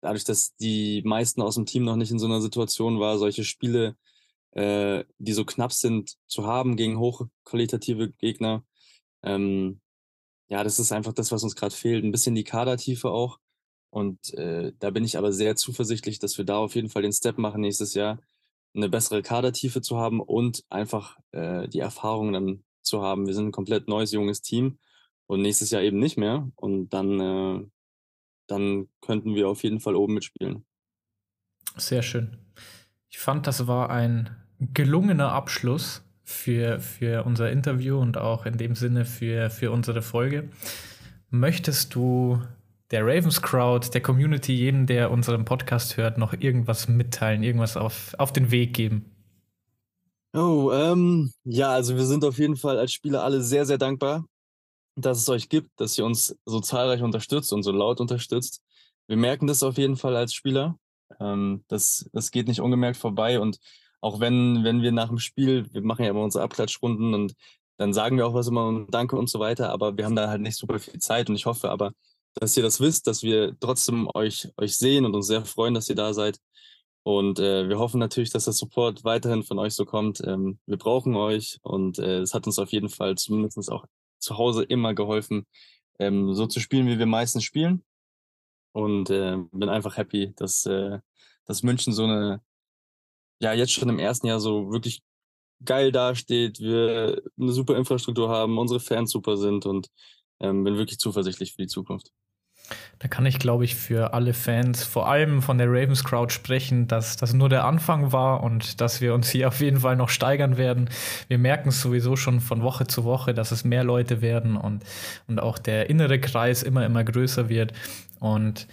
dadurch, dass die meisten aus dem Team noch nicht in so einer Situation war, solche Spiele, äh, die so knapp sind, zu haben gegen hochqualitative Gegner. Ähm, ja, das ist einfach das, was uns gerade fehlt. Ein bisschen die Kadertiefe auch. Und äh, da bin ich aber sehr zuversichtlich, dass wir da auf jeden Fall den Step machen nächstes Jahr, eine bessere Kadertiefe zu haben und einfach äh, die Erfahrung dann zu haben. Wir sind ein komplett neues, junges Team und nächstes Jahr eben nicht mehr. Und dann, äh, dann könnten wir auf jeden Fall oben mitspielen. Sehr schön. Ich fand, das war ein gelungener Abschluss für, für unser Interview und auch in dem Sinne für, für unsere Folge. Möchtest du der Ravens Crowd, der Community, jedem, der unseren Podcast hört, noch irgendwas mitteilen, irgendwas auf, auf den Weg geben? Oh, ähm, ja, also wir sind auf jeden Fall als Spieler alle sehr, sehr dankbar, dass es euch gibt, dass ihr uns so zahlreich unterstützt und so laut unterstützt. Wir merken das auf jeden Fall als Spieler. Ähm, das, das geht nicht ungemerkt vorbei. Und auch wenn, wenn wir nach dem Spiel, wir machen ja immer unsere Abklatschrunden und dann sagen wir auch was immer und Danke und so weiter, aber wir haben da halt nicht super viel Zeit und ich hoffe aber, dass ihr das wisst, dass wir trotzdem euch, euch sehen und uns sehr freuen, dass ihr da seid und äh, wir hoffen natürlich, dass der Support weiterhin von euch so kommt. Ähm, wir brauchen euch und äh, es hat uns auf jeden Fall zumindest auch zu Hause immer geholfen, ähm, so zu spielen, wie wir meistens spielen. Und äh, bin einfach happy, dass, äh, dass München so eine, ja, jetzt schon im ersten Jahr so wirklich geil dasteht, wir eine super Infrastruktur haben, unsere Fans super sind und ähm, bin wirklich zuversichtlich für die Zukunft. Da kann ich, glaube ich, für alle Fans, vor allem von der Ravens Crowd, sprechen, dass das nur der Anfang war und dass wir uns hier auf jeden Fall noch steigern werden. Wir merken es sowieso schon von Woche zu Woche, dass es mehr Leute werden und, und auch der innere Kreis immer, immer größer wird. Und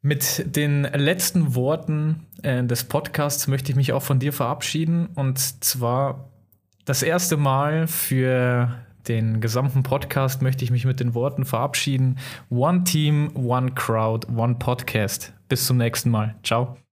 mit den letzten Worten äh, des Podcasts möchte ich mich auch von dir verabschieden. Und zwar das erste Mal für den gesamten Podcast möchte ich mich mit den Worten verabschieden. One Team, One Crowd, One Podcast. Bis zum nächsten Mal. Ciao.